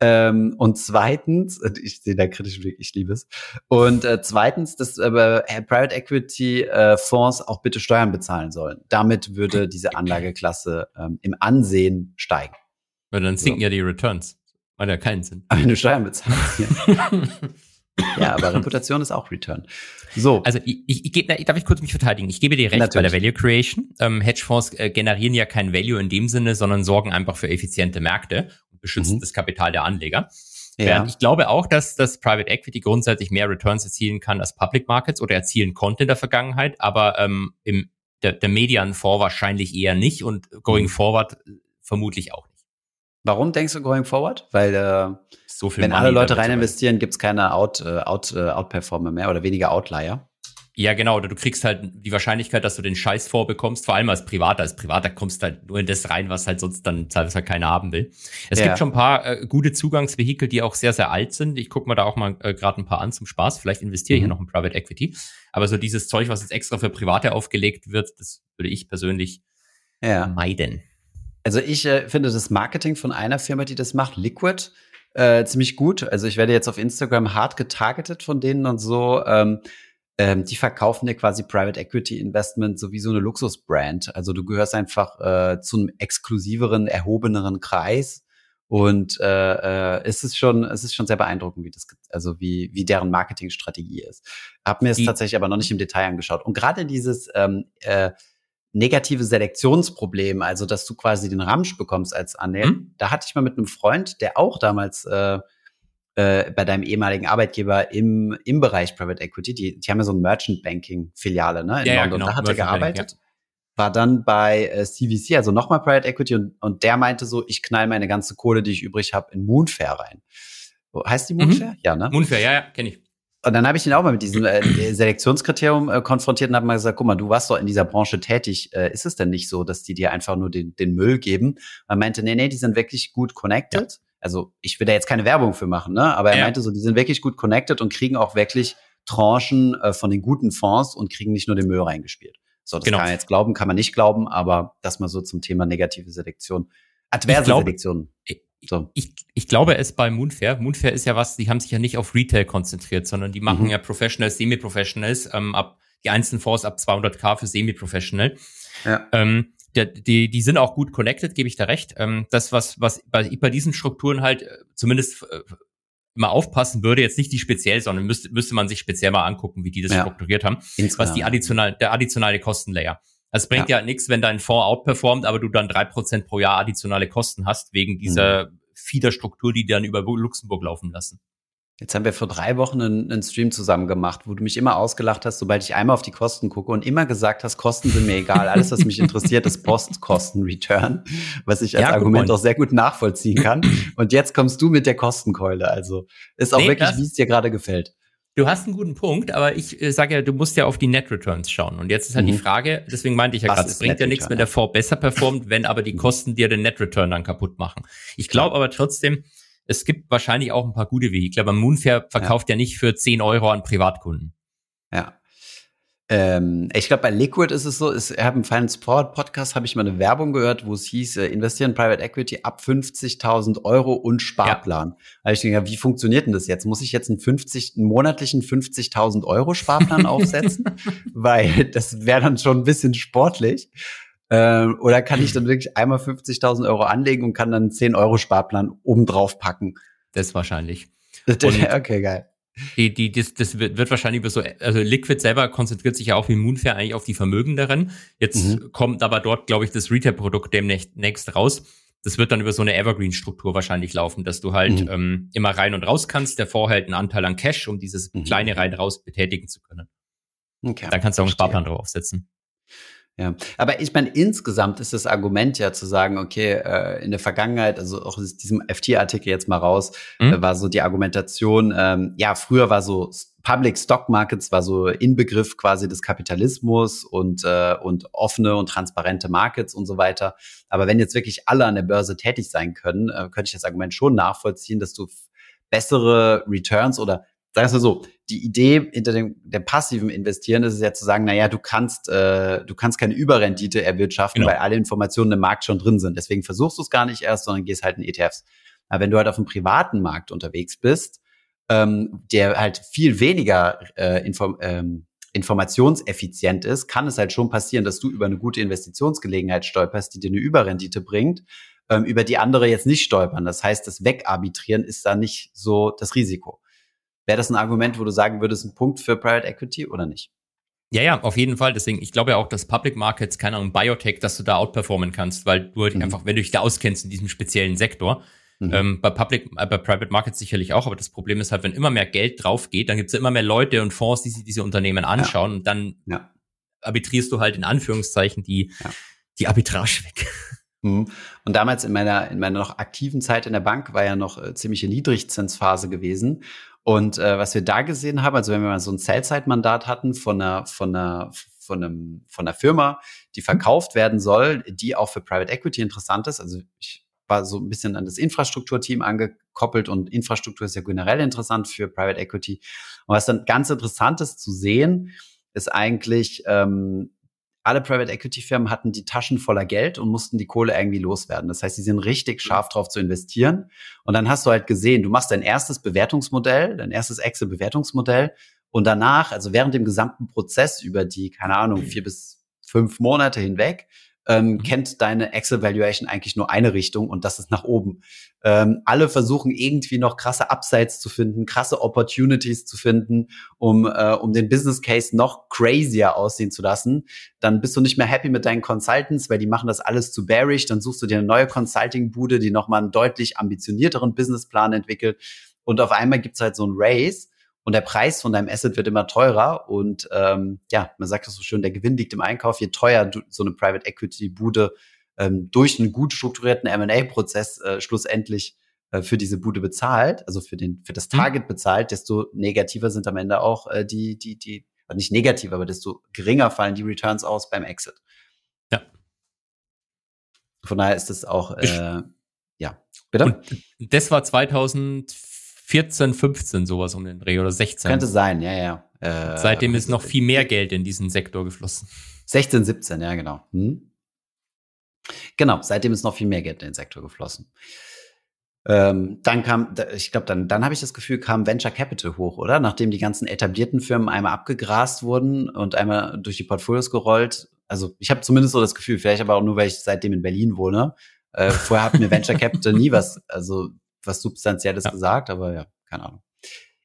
Ähm, und zweitens, ich sehe da kritischen Blick, ich liebe es. Und äh, zweitens, dass äh, Private Equity äh, Fonds auch bitte Steuern bezahlen sollen. Damit würde diese Anlageklasse ähm, im Ansehen steigen. Weil dann sinken so. ja die Returns. Weil ja keinen Sinn. Aber wenn du Steuern bezahlst, ja. ja, aber Reputation ist auch Return. So. Also ich, ich, ich darf ich kurz mich verteidigen? Ich gebe dir recht Natürlich. bei der Value Creation. Ähm, Hedgefonds äh, generieren ja kein Value in dem Sinne, sondern sorgen einfach für effiziente Märkte und beschützen mhm. das Kapital der Anleger. Ja. Ich glaube auch, dass das Private Equity grundsätzlich mehr Returns erzielen kann als Public Markets oder erzielen konnte in der Vergangenheit, aber ähm, im der, der Median-Fonds wahrscheinlich eher nicht und going mhm. forward äh, vermutlich auch nicht. Warum denkst du going forward? Weil äh, so wenn Money alle Leute rein investieren, gibt's keine Out, äh, Out, äh, Outperformer mehr oder weniger Outlier. Ja, genau. Du kriegst halt die Wahrscheinlichkeit, dass du den Scheiß vorbekommst, vor allem als Privater. Als Privater kommst du halt nur in das rein, was halt sonst dann teilweise halt keiner haben will. Es ja. gibt schon ein paar äh, gute Zugangsvehikel, die auch sehr, sehr alt sind. Ich gucke mir da auch mal äh, gerade ein paar an zum Spaß. Vielleicht investiere ich mhm. hier noch in Private Equity. Aber so dieses Zeug, was jetzt extra für Private aufgelegt wird, das würde ich persönlich ja. meiden. Also ich äh, finde das Marketing von einer Firma, die das macht, Liquid, äh, ziemlich gut. Also ich werde jetzt auf Instagram hart getargetet von denen und so. Ähm, ähm, die verkaufen dir quasi Private Equity Investment so wie so eine Luxusbrand. Also du gehörst einfach äh, zu einem exklusiveren, erhobeneren Kreis. Und äh, äh, es ist schon, es ist schon sehr beeindruckend, wie das, also wie wie deren Marketingstrategie ist. Hab mir es tatsächlich aber noch nicht im Detail angeschaut. Und gerade dieses ähm, äh, negative Selektionsproblem, also dass du quasi den Ramsch bekommst als Anleger. Mhm. Da hatte ich mal mit einem Freund, der auch damals äh, äh, bei deinem ehemaligen Arbeitgeber im, im Bereich Private Equity, die, die haben ja so ein Merchant Banking Filiale, ne, in ja, London. Ja, genau. Da hat er gearbeitet. Ja. War dann bei äh, CVC, also nochmal Private Equity, und, und der meinte so, ich knall meine ganze Kohle, die ich übrig habe, in Moonfair rein. Heißt die Moonfair? Mhm. Ja, ne? Moonfair, ja, ja, kenne ich. Und dann habe ich ihn auch mal mit diesem äh, Selektionskriterium äh, konfrontiert und habe mal gesagt, guck mal, du warst doch in dieser Branche tätig. Äh, ist es denn nicht so, dass die dir einfach nur den, den Müll geben? Er meinte, nee, nee, die sind wirklich gut connected. Ja. Also ich will da jetzt keine Werbung für machen, ne? Aber er ja. meinte so, die sind wirklich gut connected und kriegen auch wirklich Tranchen äh, von den guten Fonds und kriegen nicht nur den Müll reingespielt. So, das genau. kann man jetzt glauben, kann man nicht glauben, aber das mal so zum Thema negative Selektion. Adverse glaub, Selektion. So. Ich, ich glaube es bei Moonfair. Moonfair ist ja was, die haben sich ja nicht auf Retail konzentriert, sondern die machen mhm. ja Professionals, Semi-Professionals, ähm, ab die einzelnen Fonds ab 200k für Semi-Professional. Ja. Ähm, der, die, die sind auch gut connected, gebe ich da recht. Ähm, das, was, was bei, bei diesen Strukturen halt äh, zumindest äh, mal aufpassen würde, jetzt nicht die speziell, sondern müsste, müsste man sich speziell mal angucken, wie die das ja. strukturiert haben. Insgesamt. Was die additional, der additionale Kostenlayer. Es bringt ja, ja nichts, wenn dein Fonds outperformt, aber du dann drei Prozent pro Jahr additionale Kosten hast, wegen dieser mhm. Fiederstruktur, die dann über Luxemburg laufen lassen. Jetzt haben wir vor drei Wochen einen, einen, Stream zusammen gemacht, wo du mich immer ausgelacht hast, sobald ich einmal auf die Kosten gucke und immer gesagt hast, Kosten sind mir egal. Alles, was mich interessiert, ist Postkosten-Return, was ich als ja, Argument auch sehr gut nachvollziehen kann. Und jetzt kommst du mit der Kostenkeule. Also ist auch nee, wirklich, wie es dir gerade gefällt. Du hast einen guten Punkt, aber ich äh, sage ja, du musst ja auf die Net Returns schauen. Und jetzt ist halt mhm. die Frage, deswegen meinte ich ja gerade, es bringt ja nichts, wenn der Fonds besser performt, wenn aber die. Kosten dir den Net Return dann kaputt machen. Ich glaube aber trotzdem, es gibt wahrscheinlich auch ein paar gute Vehikel, aber Moonfair verkauft ja, ja nicht für 10 Euro an Privatkunden. Ja. Ähm, ich glaube, bei Liquid ist es so, ist, ich habe im Finance Forward Podcast habe ich mal eine Werbung gehört, wo es hieß, äh, investieren Private Equity ab 50.000 Euro und Sparplan. Ja. Also ich denke, wie funktioniert denn das jetzt? Muss ich jetzt einen 50, einen monatlichen 50.000 Euro Sparplan aufsetzen? Weil das wäre dann schon ein bisschen sportlich. Ähm, oder kann ich dann wirklich einmal 50.000 Euro anlegen und kann dann einen 10 Euro Sparplan obendrauf packen? Das wahrscheinlich. okay, geil. Die, die, das, das wird, wird wahrscheinlich über so, also Liquid selber konzentriert sich ja auch wie Moonfair eigentlich auf die Vermögenderen. Jetzt mhm. kommt aber dort, glaube ich, das Retail-Produkt demnächst raus. Das wird dann über so eine Evergreen-Struktur wahrscheinlich laufen, dass du halt mhm. ähm, immer rein und raus kannst. Der vorhält einen Anteil an Cash, um dieses mhm. kleine rein raus betätigen zu können. Okay. Dann kannst du auch einen Sparplan draufsetzen. Ja, aber ich meine, insgesamt ist das Argument ja zu sagen, okay, äh, in der Vergangenheit, also auch aus diesem FT-Artikel jetzt mal raus, mhm. äh, war so die Argumentation, ähm, ja, früher war so Public Stock Markets war so Inbegriff quasi des Kapitalismus und, äh, und offene und transparente Markets und so weiter. Aber wenn jetzt wirklich alle an der Börse tätig sein können, äh, könnte ich das Argument schon nachvollziehen, dass du bessere Returns oder sagen wir so, die Idee hinter dem, dem passiven Investieren ist es ja zu sagen, naja, du kannst, äh, du kannst keine Überrendite erwirtschaften, genau. weil alle Informationen im Markt schon drin sind. Deswegen versuchst du es gar nicht erst, sondern gehst halt in ETFs. Aber wenn du halt auf dem privaten Markt unterwegs bist, ähm, der halt viel weniger äh, Inform ähm, informationseffizient ist, kann es halt schon passieren, dass du über eine gute Investitionsgelegenheit stolperst, die dir eine Überrendite bringt, ähm, über die andere jetzt nicht stolpern. Das heißt, das Wegarbitrieren ist da nicht so das Risiko. Wäre das ein Argument, wo du sagen würdest, ein Punkt für Private Equity oder nicht? Ja, ja, auf jeden Fall. Deswegen, ich glaube ja auch, dass Public Markets, keine Ahnung, Biotech, dass du da outperformen kannst, weil du halt mhm. einfach, wenn du dich da auskennst in diesem speziellen Sektor, mhm. ähm, bei Public, äh, bei Private Markets sicherlich auch, aber das Problem ist halt, wenn immer mehr Geld drauf geht, dann gibt es ja immer mehr Leute und Fonds, die sich diese Unternehmen anschauen ja. und dann ja. arbitrierst du halt in Anführungszeichen die, ja. die Arbitrage weg. Mhm. Und damals in meiner, in meiner noch aktiven Zeit in der Bank war ja noch äh, ziemliche Niedrigzinsphase gewesen. Und äh, was wir da gesehen haben, also wenn wir mal so ein Sell-Side-Mandat hatten von einer, von einer, von einem, von einer Firma, die mhm. verkauft werden soll, die auch für Private Equity interessant ist. Also ich war so ein bisschen an das Infrastrukturteam angekoppelt und Infrastruktur ist ja generell interessant für Private Equity. Und was dann ganz interessant ist zu sehen, ist eigentlich, ähm, alle Private Equity Firmen hatten die Taschen voller Geld und mussten die Kohle irgendwie loswerden. Das heißt, sie sind richtig mhm. scharf drauf zu investieren. Und dann hast du halt gesehen, du machst dein erstes Bewertungsmodell, dein erstes Excel-Bewertungsmodell und danach, also während dem gesamten Prozess über die, keine Ahnung, vier bis fünf Monate hinweg, ähm, mhm. kennt deine Excel Valuation eigentlich nur eine Richtung und das ist nach oben. Ähm, alle versuchen irgendwie noch krasse Upsides zu finden, krasse Opportunities zu finden, um, äh, um den Business Case noch crazier aussehen zu lassen. Dann bist du nicht mehr happy mit deinen Consultants, weil die machen das alles zu bearish. Dann suchst du dir eine neue Consulting-Bude, die nochmal einen deutlich ambitionierteren Businessplan entwickelt. Und auf einmal gibt's halt so ein Race und der Preis von deinem Asset wird immer teurer und ähm, ja, man sagt das so schön, der Gewinn liegt im Einkauf. Je teuer du, so eine Private Equity Bude ähm, durch einen gut strukturierten M&A-Prozess äh, schlussendlich äh, für diese Bude bezahlt, also für den für das mhm. Target bezahlt, desto negativer sind am Ende auch äh, die die die nicht negativ, aber desto geringer fallen die Returns aus beim Exit. Ja. Von daher ist das auch äh, ja. Bitte. Und das war 2004 14, 15 sowas um den Dreh oder 16. Könnte sein, ja, ja. Äh, Seitdem ist noch viel mehr Geld in diesen Sektor geflossen. 16, 17, ja, genau. Hm? Genau, seitdem ist noch viel mehr Geld in den Sektor geflossen. Ähm, dann kam, ich glaube, dann, dann habe ich das Gefühl, kam Venture Capital hoch, oder? Nachdem die ganzen etablierten Firmen einmal abgegrast wurden und einmal durch die Portfolios gerollt. Also ich habe zumindest so das Gefühl, vielleicht aber auch nur, weil ich seitdem in Berlin wohne. Äh, vorher hat mir Venture Capital nie was, also was Substanzielles ja. gesagt, aber ja, keine Ahnung.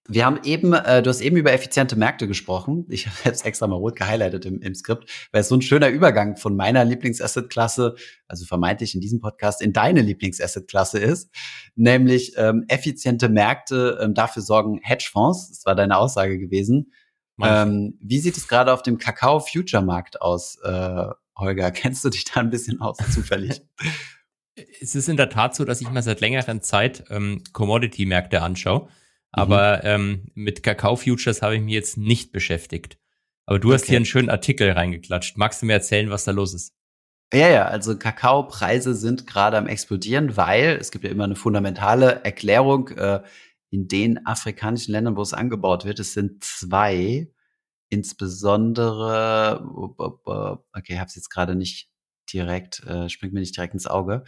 Wir haben eben, äh, du hast eben über effiziente Märkte gesprochen. Ich habe es extra mal rot gehighlightet im, im Skript, weil es so ein schöner Übergang von meiner Lieblingsasset-Klasse, also vermeintlich in diesem Podcast, in deine Lieblingsasset-Klasse ist, nämlich ähm, effiziente Märkte ähm, dafür sorgen Hedgefonds. Das war deine Aussage gewesen. Ähm, wie sieht es gerade auf dem Kakao-Future-Markt aus, äh, Holger? Kennst du dich da ein bisschen aus, zufällig? es ist in der Tat so, dass ich mal seit längerer Zeit ähm, Commodity-Märkte anschaue. Aber mhm. ähm, mit Kakao-Futures habe ich mich jetzt nicht beschäftigt. Aber du hast hier einen schönen Artikel reingeklatscht. Magst du mir erzählen, was da los ist? Ja, ja, also Kakaopreise sind gerade am explodieren, weil es gibt ja immer eine fundamentale Erklärung äh, in den afrikanischen Ländern, wo es angebaut wird. Es sind zwei, insbesondere, okay, ich habe es jetzt gerade nicht direkt, äh, springt mir nicht direkt ins Auge.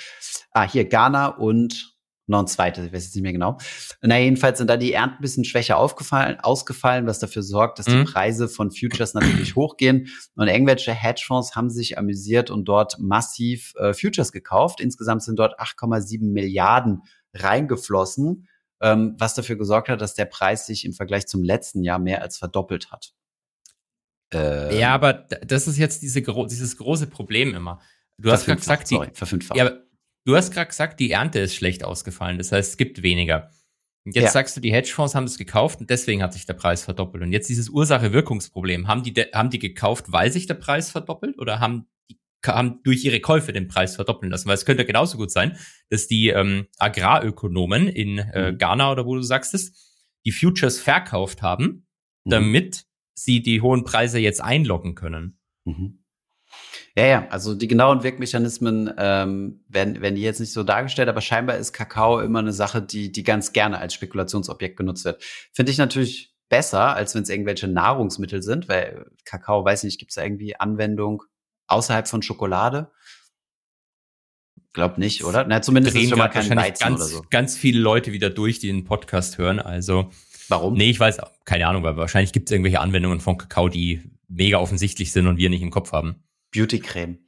Ah, hier Ghana und noch ein zweites, ich weiß jetzt nicht mehr genau. Na, jedenfalls sind da die Ernten ein bisschen schwächer aufgefallen, ausgefallen, was dafür sorgt, dass mhm. die Preise von Futures natürlich hochgehen. Und irgendwelche Hedgefonds haben sich amüsiert und dort massiv äh, Futures gekauft. Insgesamt sind dort 8,7 Milliarden reingeflossen, ähm, was dafür gesorgt hat, dass der Preis sich im Vergleich zum letzten Jahr mehr als verdoppelt hat. Ähm, ja, aber das ist jetzt diese, dieses große Problem immer. Du hast gesagt, sorry, ja, du hast gerade gesagt, die Ernte ist schlecht ausgefallen. Das heißt, es gibt weniger. Und jetzt ja. sagst du, die Hedgefonds haben es gekauft und deswegen hat sich der Preis verdoppelt. Und jetzt dieses Ursache-Wirkungsproblem. Haben die, haben die gekauft, weil sich der Preis verdoppelt oder haben die haben durch ihre Käufe den Preis verdoppeln lassen? Weil es könnte genauso gut sein, dass die ähm, Agrarökonomen in äh, mhm. Ghana oder wo du sagst es, die Futures verkauft haben, mhm. damit sie die hohen Preise jetzt einloggen können. Mhm. Ja, ja, also die genauen Wirkmechanismen ähm, werden, werden hier jetzt nicht so dargestellt, aber scheinbar ist Kakao immer eine Sache, die, die ganz gerne als Spekulationsobjekt genutzt wird. Finde ich natürlich besser, als wenn es irgendwelche Nahrungsmittel sind, weil Kakao, weiß nicht, gibt es da irgendwie Anwendung außerhalb von Schokolade? Glaub nicht, oder? Na, zumindest ist schon mal kein Weizen ganz, oder so. Ganz viele Leute wieder durch, die den Podcast hören. Also Warum? Nee, ich weiß, keine Ahnung, weil wahrscheinlich gibt es irgendwelche Anwendungen von Kakao, die mega offensichtlich sind und wir nicht im Kopf haben. Beautycreme.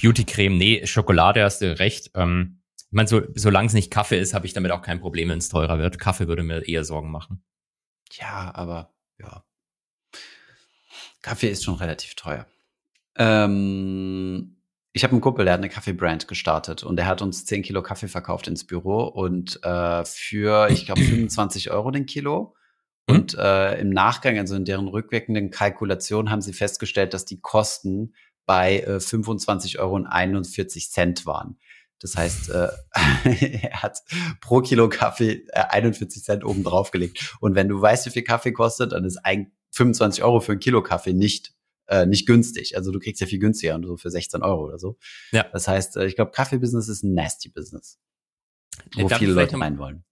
Beautycreme, nee, Schokolade hast du recht. Ähm, ich meine, so, solange es nicht Kaffee ist, habe ich damit auch kein Problem, wenn es teurer wird. Kaffee würde mir eher Sorgen machen. Ja, aber ja. Kaffee ist schon relativ teuer. Ähm, ich habe einen Kumpel, der hat eine Kaffeebrand gestartet und der hat uns 10 Kilo Kaffee verkauft ins Büro und äh, für, ich glaube, 25 Euro den Kilo. Mhm. Und äh, im Nachgang, also in deren rückwirkenden Kalkulation, haben sie festgestellt, dass die Kosten bei äh, 25 Euro und 41 Cent waren. Das heißt, äh, er hat pro Kilo Kaffee äh, 41 Cent oben drauf gelegt. Und wenn du weißt, wie viel Kaffee kostet, dann ist ein 25 Euro für ein Kilo Kaffee nicht äh, nicht günstig. Also du kriegst ja viel günstiger und so für 16 Euro oder so. Ja. Das heißt, äh, ich glaube, Kaffee-Business ist ein nasty Business, wo Darf viele Leute rein wollen.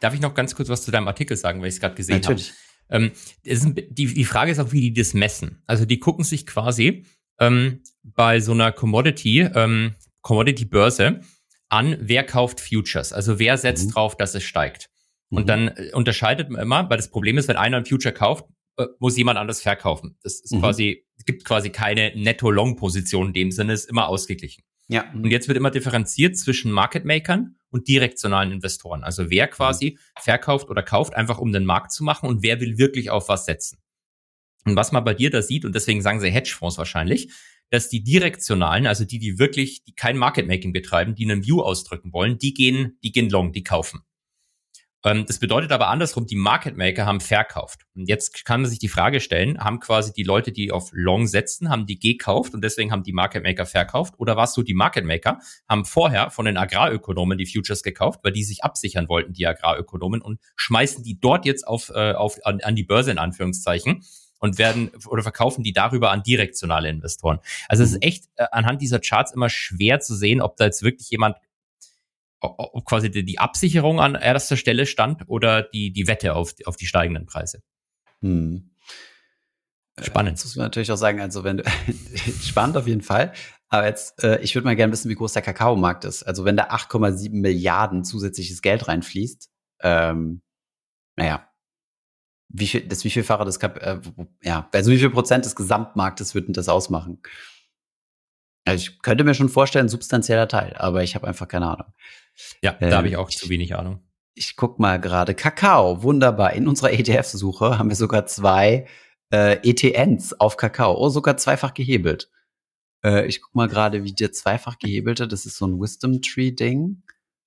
Darf ich noch ganz kurz was zu deinem Artikel sagen, weil ich es gerade gesehen habe? Natürlich. Ähm, es ist, die, die Frage ist auch, wie die das messen. Also die gucken sich quasi ähm, bei so einer Commodity, ähm, Commodity-Börse an, wer kauft Futures. Also wer setzt Mhm. drauf, dass es steigt. Und Mhm. dann äh, unterscheidet man immer, weil das Problem ist, wenn einer ein Future kauft, äh, muss jemand anders verkaufen. Das ist Mhm. quasi, es gibt quasi keine Netto-Long-Position in dem Sinne, ist immer ausgeglichen. Ja. Und jetzt wird immer differenziert zwischen Market Makern und direktionalen Investoren. Also wer quasi verkauft oder kauft, einfach um den Markt zu machen und wer will wirklich auf was setzen. Und was man bei dir da sieht, und deswegen sagen sie Hedgefonds wahrscheinlich, dass die direktionalen, also die, die wirklich, die kein Market Making betreiben, die einen View ausdrücken wollen, die gehen, die gehen long, die kaufen. Ähm, das bedeutet aber andersrum, die Market Maker haben verkauft. Und jetzt kann man sich die Frage stellen, haben quasi die Leute, die auf Long setzen, haben die gekauft und deswegen haben die Market Maker verkauft? Oder war es so, die Market Maker haben vorher von den Agrarökonomen die Futures gekauft, weil die sich absichern wollten, die Agrarökonomen, und schmeißen die dort jetzt auf, äh, auf an, an die Börse in Anführungszeichen und werden oder verkaufen die darüber an direktionale Investoren. Also es ist echt äh, anhand dieser Charts immer schwer zu sehen, ob da jetzt wirklich jemand ob quasi die, die Absicherung an erster Stelle stand oder die, die Wette auf, die- auf die steigenden Preise. Hm. Spannend. Jetzt muss man natürlich auch sagen, also wenn du, spannend auf jeden Fall. Aber jetzt, äh, ich würde mal gerne wissen, wie groß der Kakaomarkt ist. Also wenn da 8,7 Milliarden zusätzliches Geld reinfließt, ähm, naja, wie viel, das wie vielfache des Kap äh, ja, also wie viel Prozent des Gesamtmarktes würden das ausmachen? Also ich könnte mir schon vorstellen, substanzieller Teil, aber ich habe einfach keine Ahnung. Ja, Ähm, da habe ich auch zu wenig Ahnung. Ich guck mal gerade. Kakao, wunderbar. In unserer ETF-Suche haben wir sogar zwei äh, ETNs auf Kakao. Oh, sogar zweifach gehebelt. Äh, ich guck mal gerade, wie der zweifach gehebelte, das ist so ein Wisdom Tree-Ding.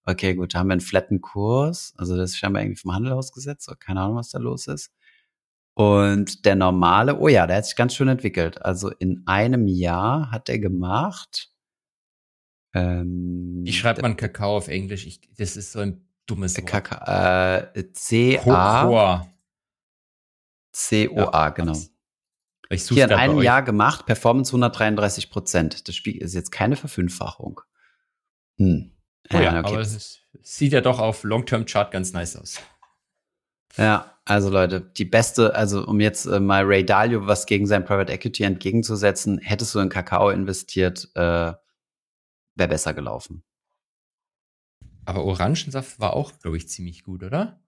Okay, gut, da haben wir einen flatten Kurs. Also das ist scheinbar irgendwie vom Handel ausgesetzt. Oder keine Ahnung, was da los ist. Und der normale, oh ja, der hat sich ganz schön entwickelt. Also in einem Jahr hat er gemacht. Ähm, Wie schreibt man Kakao auf Englisch? Ich, das ist so ein dummes Wort. Kaka äh, C-A. C-O-A, Ja, genau. Ich Hier in einem. Jahr gemacht, Performance 133 Prozent. Das Spiel ist jetzt keine Verfünffachung. Hm. Oh ja, okay. aber es sieht ja doch auf Long-Term-Chart ganz nice aus. ja, also Leute, die beste, also um jetzt äh, mal Ray Dalio was gegen sein Private Equity entgegenzusetzen, hättest du in Kakao investiert, äh, wäre besser gelaufen. Aber Orangensaft war auch, glaube ich, ziemlich gut, oder?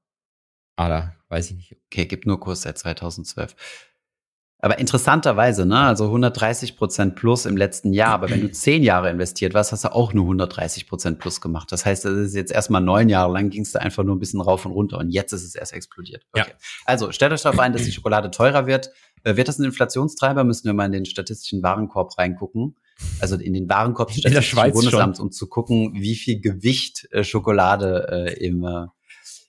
Ah, da weiß ich nicht. Okay, gibt nur Kurs seit 2012. Aber interessanterweise, ne, also 130 Prozent plus im letzten Jahr, aber wenn du zehn Jahre investiert warst, hast du auch nur 130 Prozent plus gemacht. Das heißt, das ist jetzt erstmal neun Jahre lang, ging es da einfach nur ein bisschen rauf und runter und jetzt ist es erst explodiert. Ja. Also stellt euch darauf ein, dass die Schokolade teurer wird. Äh, Wird das ein Inflationstreiber? Müssen wir mal in den statistischen Warenkorb reingucken. Also in den Warenkorb des Statistischen Bundesamts, um zu gucken, wie viel Gewicht äh, Schokolade äh, im, äh,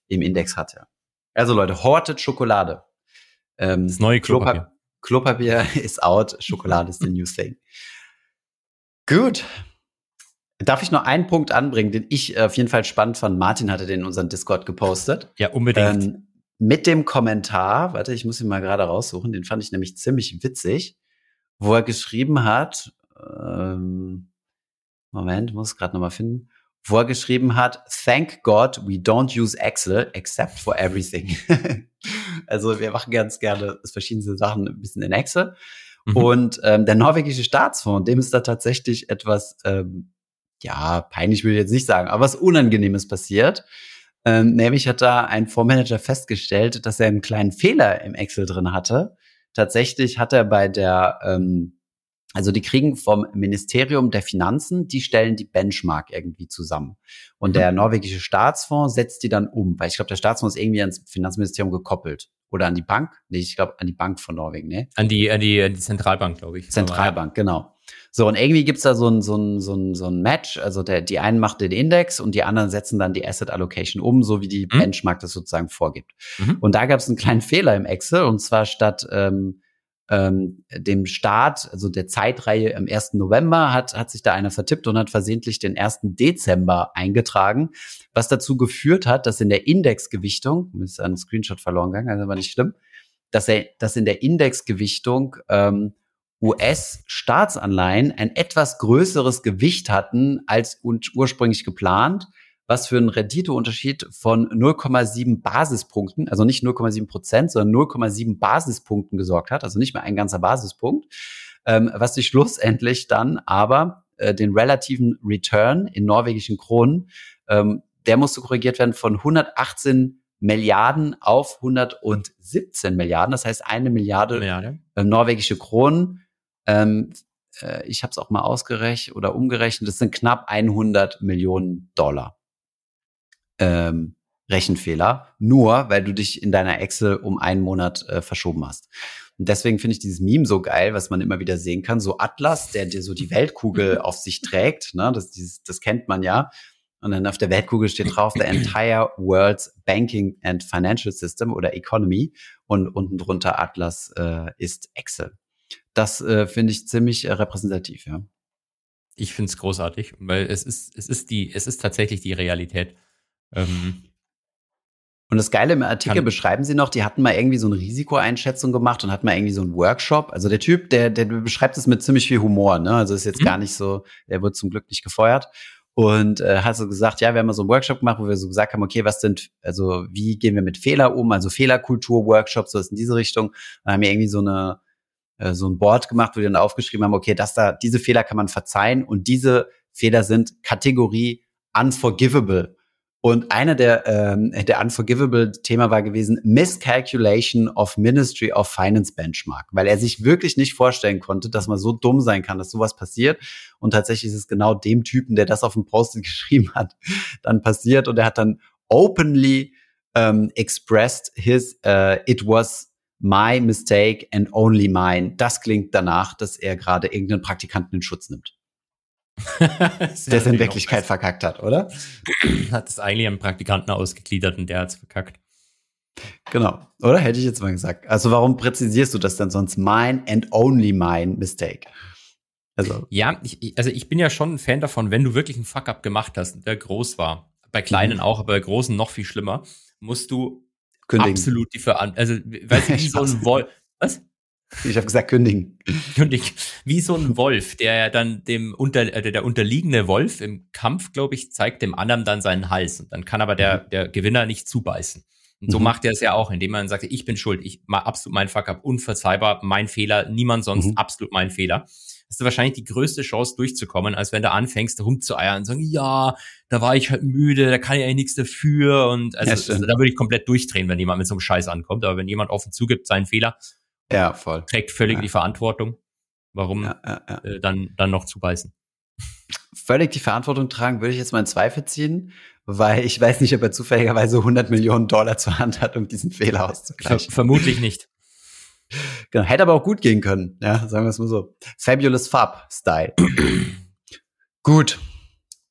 im Index hatte. Also Leute, hortet Schokolade. Ähm, Das neue Klopapier. Klopapier ist out, Schokolade ist the new thing. Gut. Darf ich noch einen Punkt anbringen, den ich äh, auf jeden Fall spannend fand? Martin hatte den in unseren Discord gepostet. Ja, unbedingt. Ähm, mit dem Kommentar, warte, ich muss ihn mal gerade raussuchen, den fand ich nämlich ziemlich witzig, wo er geschrieben hat, ähm, Moment, muss gerade nochmal finden, wo er geschrieben hat, Thank God we don't use Excel except for everything. also wir machen ganz gerne verschiedene Sachen ein bisschen in Excel. Mhm. Und ähm, der norwegische Staatsfonds, dem ist da tatsächlich etwas, ähm, ja, peinlich würde ich jetzt nicht sagen, aber was Unangenehmes passiert. Ähm, nämlich hat da ein Fondsmanager festgestellt, dass er einen kleinen Fehler im Excel drin hatte. Tatsächlich hat er bei der ähm, also die kriegen vom Ministerium der Finanzen, die stellen die Benchmark irgendwie zusammen. Und mhm. der norwegische Staatsfonds setzt die dann um, weil ich glaube, der Staatsfonds ist irgendwie ans Finanzministerium gekoppelt. Oder an die Bank? Nee, ich glaube an die Bank von Norwegen, ne? An die, an die, an die Zentralbank, glaube ich. Zentralbank, genau. So, und irgendwie gibt's da so ein, so ein, so ein, so ein Match. Also der, die einen macht den Index und die anderen setzen dann die Asset Allocation um, so wie die mhm. Benchmark das sozusagen vorgibt. Mhm. Und da gab's einen kleinen Fehler im Excel, und zwar statt ähm, ähm, dem Start, also der Zeitreihe am 1. November, hat, hat sich da einer vertippt und hat versehentlich den 1. Dezember eingetragen, was dazu geführt hat, dass in der Indexgewichtung, mir ist ein Screenshot verloren gegangen, also war nicht schlimm, dass er, dass in der Indexgewichtung ähm, US-Staatsanleihen ein etwas größeres Gewicht hatten als ursprünglich geplant was für einen Renditeunterschied von 0,7 Basispunkten, also nicht 0,7 Prozent, sondern 0,7 Basispunkten gesorgt hat, also nicht mehr ein ganzer Basispunkt, ähm, was sich schlussendlich dann aber äh, den relativen Return in norwegischen Kronen, ähm, der musste korrigiert werden von 118 Milliarden auf 117 Milliarden, das heißt eine Milliarde, Milliarde. Äh, norwegische Kronen. Ähm, äh, ich habe es auch mal ausgerechnet oder umgerechnet, das sind knapp 100 Millionen Dollar ähm, Rechenfehler, nur weil du dich in deiner Excel um einen Monat äh, verschoben hast. Und deswegen finde ich dieses Meme so geil, was man immer wieder sehen kann. So Atlas, der dir so die Weltkugel auf sich trägt, ne? das, dieses, das kennt man ja. Und dann auf der Weltkugel steht drauf, the entire world's banking and financial system oder economy. Und unten drunter Atlas äh, ist Excel. Das äh, finde ich ziemlich äh, repräsentativ, ja. Ich finde es großartig, weil es ist, es ist die, es ist tatsächlich die Realität. Ähm, und das Geile im Artikel beschreiben sie noch, die hatten mal irgendwie so eine Risikoeinschätzung gemacht und hatten mal irgendwie so einen Workshop. Also der Typ, der, der beschreibt es mit ziemlich viel Humor, ne? Also ist jetzt mhm. gar nicht so, der wird zum Glück nicht gefeuert. Und äh, hat so gesagt, ja, wir haben mal so einen Workshop gemacht, wo wir so gesagt haben, okay, was sind, also wie gehen wir mit Fehler um? Also Fehlerkultur-Workshop, so ist in diese Richtung. Dann haben wir irgendwie so eine äh, so ein Board gemacht, wo wir dann aufgeschrieben haben, okay, das da, diese Fehler kann man verzeihen und diese Fehler sind Kategorie unforgivable. Und einer der, ähm, der unforgivable Thema war gewesen, Miscalculation of Ministry of Finance Benchmark, weil er sich wirklich nicht vorstellen konnte, dass man so dumm sein kann, dass sowas passiert. Und tatsächlich ist es genau dem Typen, der das auf dem Post geschrieben hat, dann passiert. Und er hat dann openly um, expressed his, uh, it was my mistake and only mine. Das klingt danach, dass er gerade irgendeinen Praktikanten in Schutz nimmt. der es in Wirklichkeit verkackt hat, oder? Hat es eigentlich einen Praktikanten ausgegliedert und der hat es verkackt. Genau, oder? Hätte ich jetzt mal gesagt. Also warum präzisierst du das denn sonst? Mine and only mine mistake. Also. Ja, ich, also ich bin ja schon ein Fan davon, wenn du wirklich einen Fuck-up gemacht hast, der groß war. Bei kleinen mhm. auch, aber bei großen noch viel schlimmer, musst du Kündigen. absolut die Verantwortung, also, weißt du, wie so ein Wolf, was? Ich habe gesagt, kündigen. Kündigen. Wie so ein Wolf, der dann dem unter, äh, der unterliegende Wolf im Kampf, glaube ich, zeigt dem anderen dann seinen Hals. Und dann kann aber der, mhm. der Gewinner nicht zubeißen. Und so mhm. macht er es ja auch, indem man sagt, ich bin schuld, ich mache absolut meinen Fuck up, unverzeihbar, mein Fehler, niemand sonst, mhm. absolut mein Fehler. Hast du wahrscheinlich die größte Chance durchzukommen, als wenn du anfängst rumzueiern und sagen, ja, da war ich halt müde, da kann ich eigentlich nichts dafür. Und also, ja, also da würde ich komplett durchdrehen, wenn jemand mit so einem Scheiß ankommt. Aber wenn jemand offen zugibt, seinen Fehler, ja, voll. Trägt völlig ja. die Verantwortung. Warum ja, ja, äh, dann, dann noch zubeißen? Völlig die Verantwortung tragen, würde ich jetzt mal in Zweifel ziehen, weil ich weiß nicht, ob er zufälligerweise 100 Millionen Dollar zur Hand hat, um diesen Fehler auszugleichen. Ver vermutlich nicht. Genau, hätte aber auch gut gehen können, ja, sagen wir es mal so. Fabulous Fab Style. gut,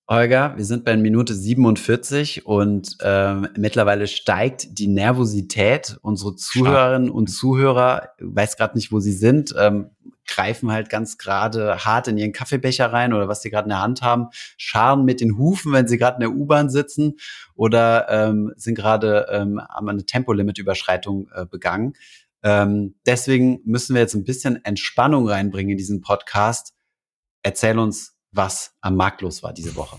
Olga, wir sind bei Minute 47 und ähm, mittlerweile steigt die Nervosität. Unsere Zuhörerinnen und Zuhörer, weiß gerade nicht, wo sie sind, ähm, greifen halt ganz gerade hart in ihren Kaffeebecher rein oder was sie gerade in der Hand haben, scharen mit den Hufen, wenn sie gerade in der U-Bahn sitzen oder ähm, sind gerade ähm, haben eine Tempolimit-Überschreitung äh, begangen. Ähm, deswegen müssen wir jetzt ein bisschen Entspannung reinbringen in diesen Podcast erzähl uns, was am Markt los war diese Woche.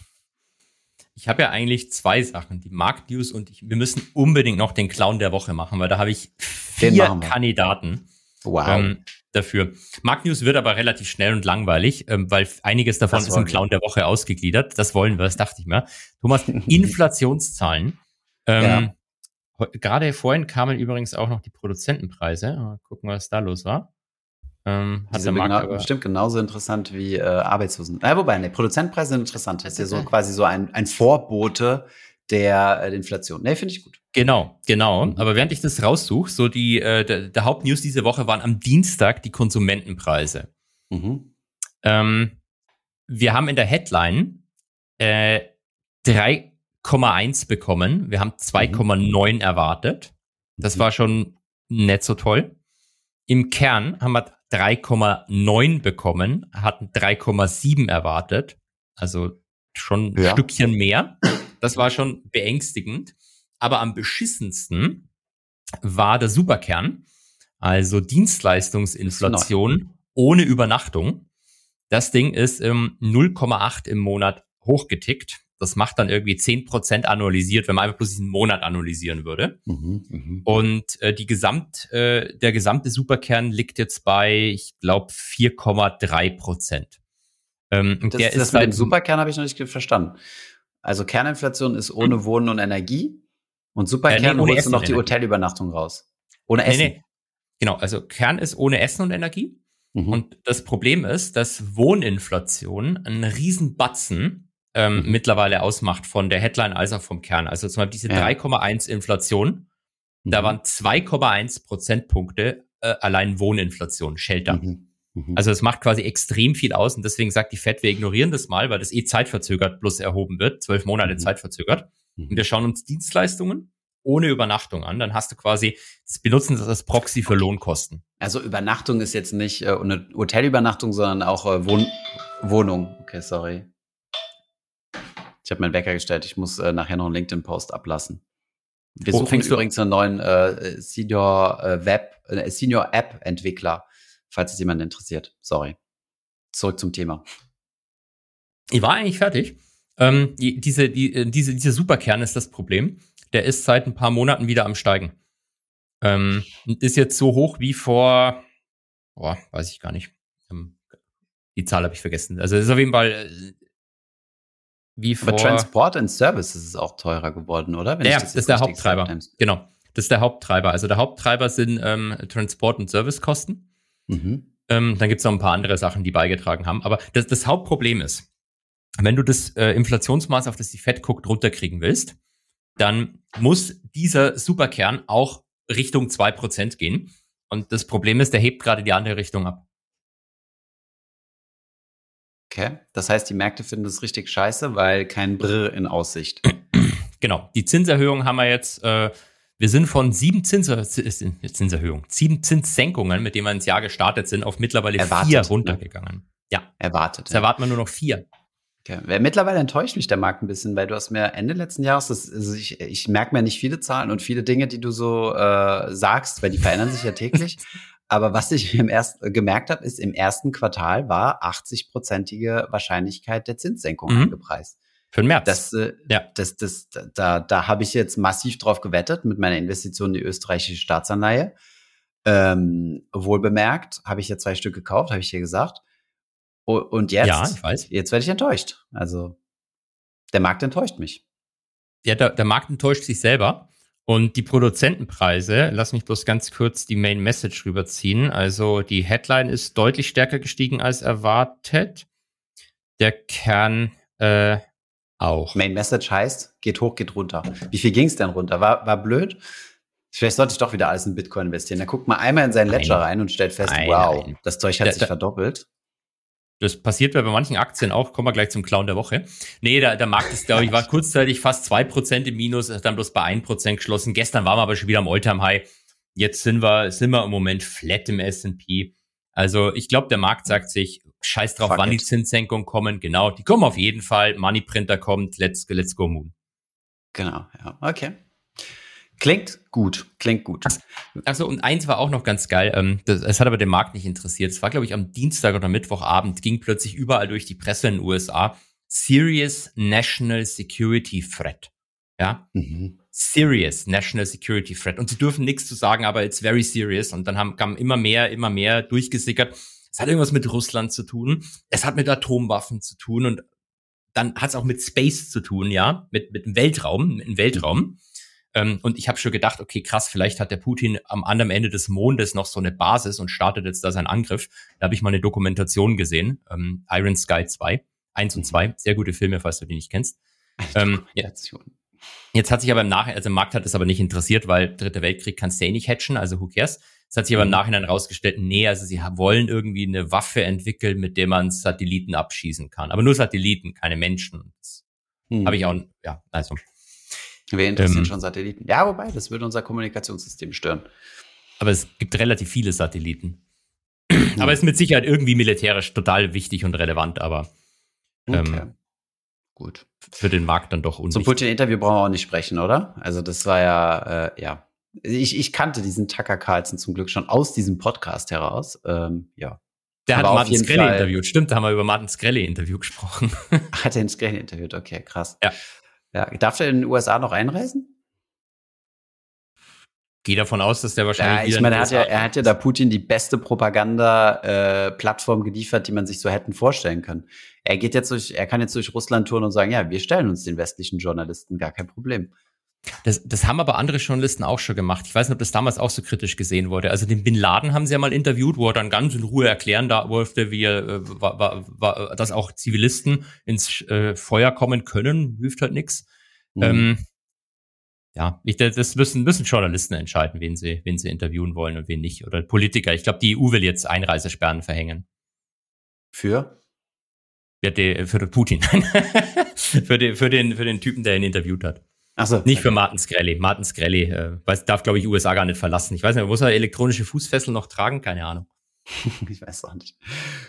Ich habe ja eigentlich zwei Sachen, die Marktnews und ich, wir müssen unbedingt noch den Clown der Woche machen, weil da habe ich vier Kandidaten wow. ähm, dafür. Marktnews wird aber relativ schnell und langweilig, ähm, weil einiges davon das ist im Clown der Woche ausgegliedert. Das wollen wir, das dachte ich mir. Thomas, Inflationszahlen. Ähm, ja. Gerade vorhin kamen übrigens auch noch die Produzentenpreise. Mal gucken, was da los war. Ähm, hat der Markt genau, aber bestimmt genauso interessant wie äh, Arbeitslosen. Äh, wobei, ne, Produzentpreise sind interessant. Das ist ja so quasi so ein, ein Vorbote der, äh, der Inflation. Ne, finde ich gut. Genau, genau. Mhm. Aber während ich das raussuche, so die äh, der, der Hauptnews diese Woche waren am Dienstag die Konsumentenpreise. Mhm. Ähm, wir haben in der Headline äh, 3,1 bekommen. Wir haben 2,9 mhm. erwartet. Das mhm. war schon nicht so toll. Im Kern haben wir 3,9 bekommen, hatten 3,7 erwartet. Also schon ein ja. Stückchen mehr. Das war schon beängstigend. Aber am beschissensten war der Superkern, also Dienstleistungsinflation ohne Übernachtung. Das Ding ist ähm, 0,8 im Monat hochgetickt. Das macht dann irgendwie zehn Prozent annualisiert, wenn man einfach bloß diesen Monat analysieren würde. Mhm, mh. Und äh, die Gesamt, äh, der gesamte Superkern liegt jetzt bei, ich glaube, 4,3 Prozent. Ähm, das, der das ist mit dem Superkern habe ich noch nicht verstanden. Also Kerninflation ist ohne Wohnen und Energie und Superkern äh, nee, holst du noch die Hotelübernachtung raus. Ohne Essen. Nee, nee. Genau, also Kern ist ohne Essen und Energie. Mhm. Und das Problem ist, dass Wohninflation einen riesen Batzen ähm, mhm. mittlerweile ausmacht von der Headline als auch vom Kern. Also zum Beispiel diese ja. 3,1 Inflation, mhm. da waren 2,1 Prozentpunkte äh, allein Wohninflation, Shelter. Mhm. mhm. Also es macht quasi extrem viel aus und deswegen sagt die FED, wir ignorieren das mal, weil das eh zeitverzögert plus erhoben wird, zwölf Monate mhm. zeitverzögert. Und wir schauen uns Dienstleistungen ohne Übernachtung an, dann hast du quasi, das benutzen das als Proxy für Lohnkosten. Also Übernachtung ist jetzt nicht äh, eine Hotelübernachtung, sondern auch äh, Wohn Wohnung. Okay, sorry. Ich habe meinen Wecker gestellt. Ich muss äh, nachher noch einen LinkedIn-Post ablassen. Wir Wo suchen übrigens einen neuen äh, Senior äh, Web, äh, Senior App-Entwickler, falls es jemand interessiert. Sorry. Zurück zum Thema. Ich war eigentlich fertig. Ähm, die, diese, die, äh, diese, dieser Superkern ist das Problem. Der ist seit ein paar Monaten wieder am Steigen. Ähm, ist jetzt so hoch wie vor, boah, weiß ich gar nicht. Ähm, die Zahl habe ich vergessen. Also ist auf jeden Fall äh, wie vor. Aber Transport and Services ist auch teurer geworden, oder? Wenn ja, das, das ist der Haupttreiber. Genau. Das ist der Haupttreiber. Also der Haupttreiber sind ähm, Transport- und Servicekosten. Mhm. Ähm, dann gibt es noch ein paar andere Sachen, die beigetragen haben. Aber das, das Hauptproblem ist, wenn du das äh, Inflationsmaß, auf das die Fed guckt, runterkriegen willst, dann muss dieser Superkern auch Richtung zwei Prozent gehen. Und das Problem ist, der hebt gerade die andere Richtung ab. Okay. Das heißt, die Märkte finden das richtig scheiße, weil kein Brr in Aussicht. Genau. Die Zinserhöhung haben wir jetzt, äh, wir sind von sieben Zinser, Zinserhöhungen, sieben Zinssenkungen, mit denen wir ins Jahr gestartet sind, auf mittlerweile Erwartet, vier ne? runtergegangen. Ne? Ja. Erwartet. Jetzt ja. erwarten wir nur noch vier. Okay. Mittlerweile enttäuscht mich der Markt ein bisschen, weil du hast mir Ende letzten Jahres, das, also ich, ich merke mir nicht viele Zahlen und viele Dinge, die du so äh, sagst, weil die verändern sich ja täglich. Aber was ich im ersten, gemerkt habe, ist, im ersten Quartal war 80-prozentige Wahrscheinlichkeit der Zinssenkung mhm. angepreist. Für den März. Das, äh, ja. das, das, da, da habe ich jetzt massiv drauf gewettet mit meiner Investition in die österreichische Staatsanleihe. Ähm, wohl bemerkt, habe ich ja zwei Stück gekauft, habe ich hier gesagt. Und jetzt, ja, ich weiß. jetzt werde ich enttäuscht. Also der Markt enttäuscht mich. Ja, der, der Markt enttäuscht sich selber. Und die Produzentenpreise, lass mich bloß ganz kurz die Main Message rüberziehen. Also die Headline ist deutlich stärker gestiegen als erwartet. Der Kern äh, auch. Main Message heißt, geht hoch, geht runter. Wie viel ging es denn runter? War, war blöd? Vielleicht sollte ich doch wieder alles in Bitcoin investieren. Da guckt man einmal in seinen Ledger rein und stellt fest, nein, wow, nein. das Zeug hat da, sich verdoppelt. Das passiert bei manchen Aktien auch. Kommen wir gleich zum Clown der Woche. Nee, der, der Markt ist, glaube ich, war kurzzeitig fast zwei Prozent im Minus, ist dann bloß bei ein Prozent geschlossen. Gestern waren wir aber schon wieder am Alltime High. Jetzt sind wir, sind wir im Moment flat im S&P. Also ich glaube, der Markt sagt sich, scheiß drauf, Fuck wann it. die Zinssenkungen kommen. Genau, die kommen auf jeden Fall. Money Printer kommt, let's, let's go moon. Genau, ja, okay. Klingt gut, klingt gut. Also und eins war auch noch ganz geil. Ähm, es hat aber den Markt nicht interessiert. Es war, glaube ich, am Dienstag oder Mittwochabend ging plötzlich überall durch die Presse in den USA Serious National Security Threat. Ja, mhm. Serious National Security Threat. Und sie dürfen nichts zu sagen, aber it's very serious. Und dann haben kam immer mehr, immer mehr durchgesickert. Es hat irgendwas mit Russland zu tun. Es hat mit Atomwaffen zu tun und dann hat es auch mit Space zu tun, ja, mit mit dem Weltraum, mit dem Weltraum. Mhm. Ähm, und ich habe schon gedacht, okay, krass, vielleicht hat der Putin am anderen Ende des Mondes noch so eine Basis und startet jetzt da seinen Angriff. Da habe ich mal eine Dokumentation gesehen, ähm, Iron Sky 2, 1 und 2, sehr gute Filme, falls du die nicht kennst. Ähm, jetzt, hat sich aber im Nachhinein, also Markt hat es aber nicht interessiert, weil Dritter Weltkrieg kannst du eh nicht hatchen, also who cares. Es hat sich aber im mhm. Nachhinein rausgestellt, nee, also sie wollen irgendwie eine Waffe entwickeln, mit der man Satelliten abschießen kann. Aber nur Satelliten, keine Menschen. Hm. habe ich auch, ja, also wir interessieren ähm, schon Satelliten. Ja, wobei, das würde unser Kommunikationssystem stören. Aber es gibt relativ viele Satelliten. aber ist mit Sicherheit irgendwie militärisch total wichtig und relevant, aber ähm, okay. gut. Für den Markt dann doch unwichtig. Zum Putin-Interview brauchen wir auch nicht sprechen, oder? Also das war ja, äh, ja. Ich, ich kannte diesen Tucker Carlson zum Glück schon aus diesem Podcast heraus. Ähm, ja. Der aber hat Martin Skrelly interviewt. Stimmt, da haben wir über Martin Skrelly Interview gesprochen. hat er ihn Skrelly interviewt? Okay, krass. Ja. Ja, darf er in den USA noch einreisen? Gehe davon aus, dass der wahrscheinlich. Ja, ich meine, er hat, ja, er hat ja da Putin die beste Propaganda-Plattform äh, geliefert, die man sich so hätten vorstellen können. Er geht jetzt durch, er kann jetzt durch Russland touren und sagen, ja, wir stellen uns den westlichen Journalisten, gar kein Problem. Das, das haben aber andere Journalisten auch schon gemacht. Ich weiß nicht, ob das damals auch so kritisch gesehen wurde. Also den Bin Laden haben sie ja mal interviewt, wo er dann ganz in Ruhe erklären da durfte, wie er, äh, war, war, war, dass auch Zivilisten ins äh, Feuer kommen können. Hilft halt nix. Mhm. Ähm, ja, ich, das müssen, müssen Journalisten entscheiden, wen sie, wen sie interviewen wollen und wen nicht. Oder Politiker. Ich glaube, die EU will jetzt Einreisesperren verhängen. Für? Ja, die, für Putin. für, den, für, den, für den Typen, der ihn interviewt hat. Ach so, Nicht für Martin Skrelly. Martin Skrelly äh, weiß, darf, glaube ich, USA gar nicht verlassen. Ich weiß nicht, muss er elektronische Fußfessel noch tragen? Keine Ahnung. ich weiß auch nicht.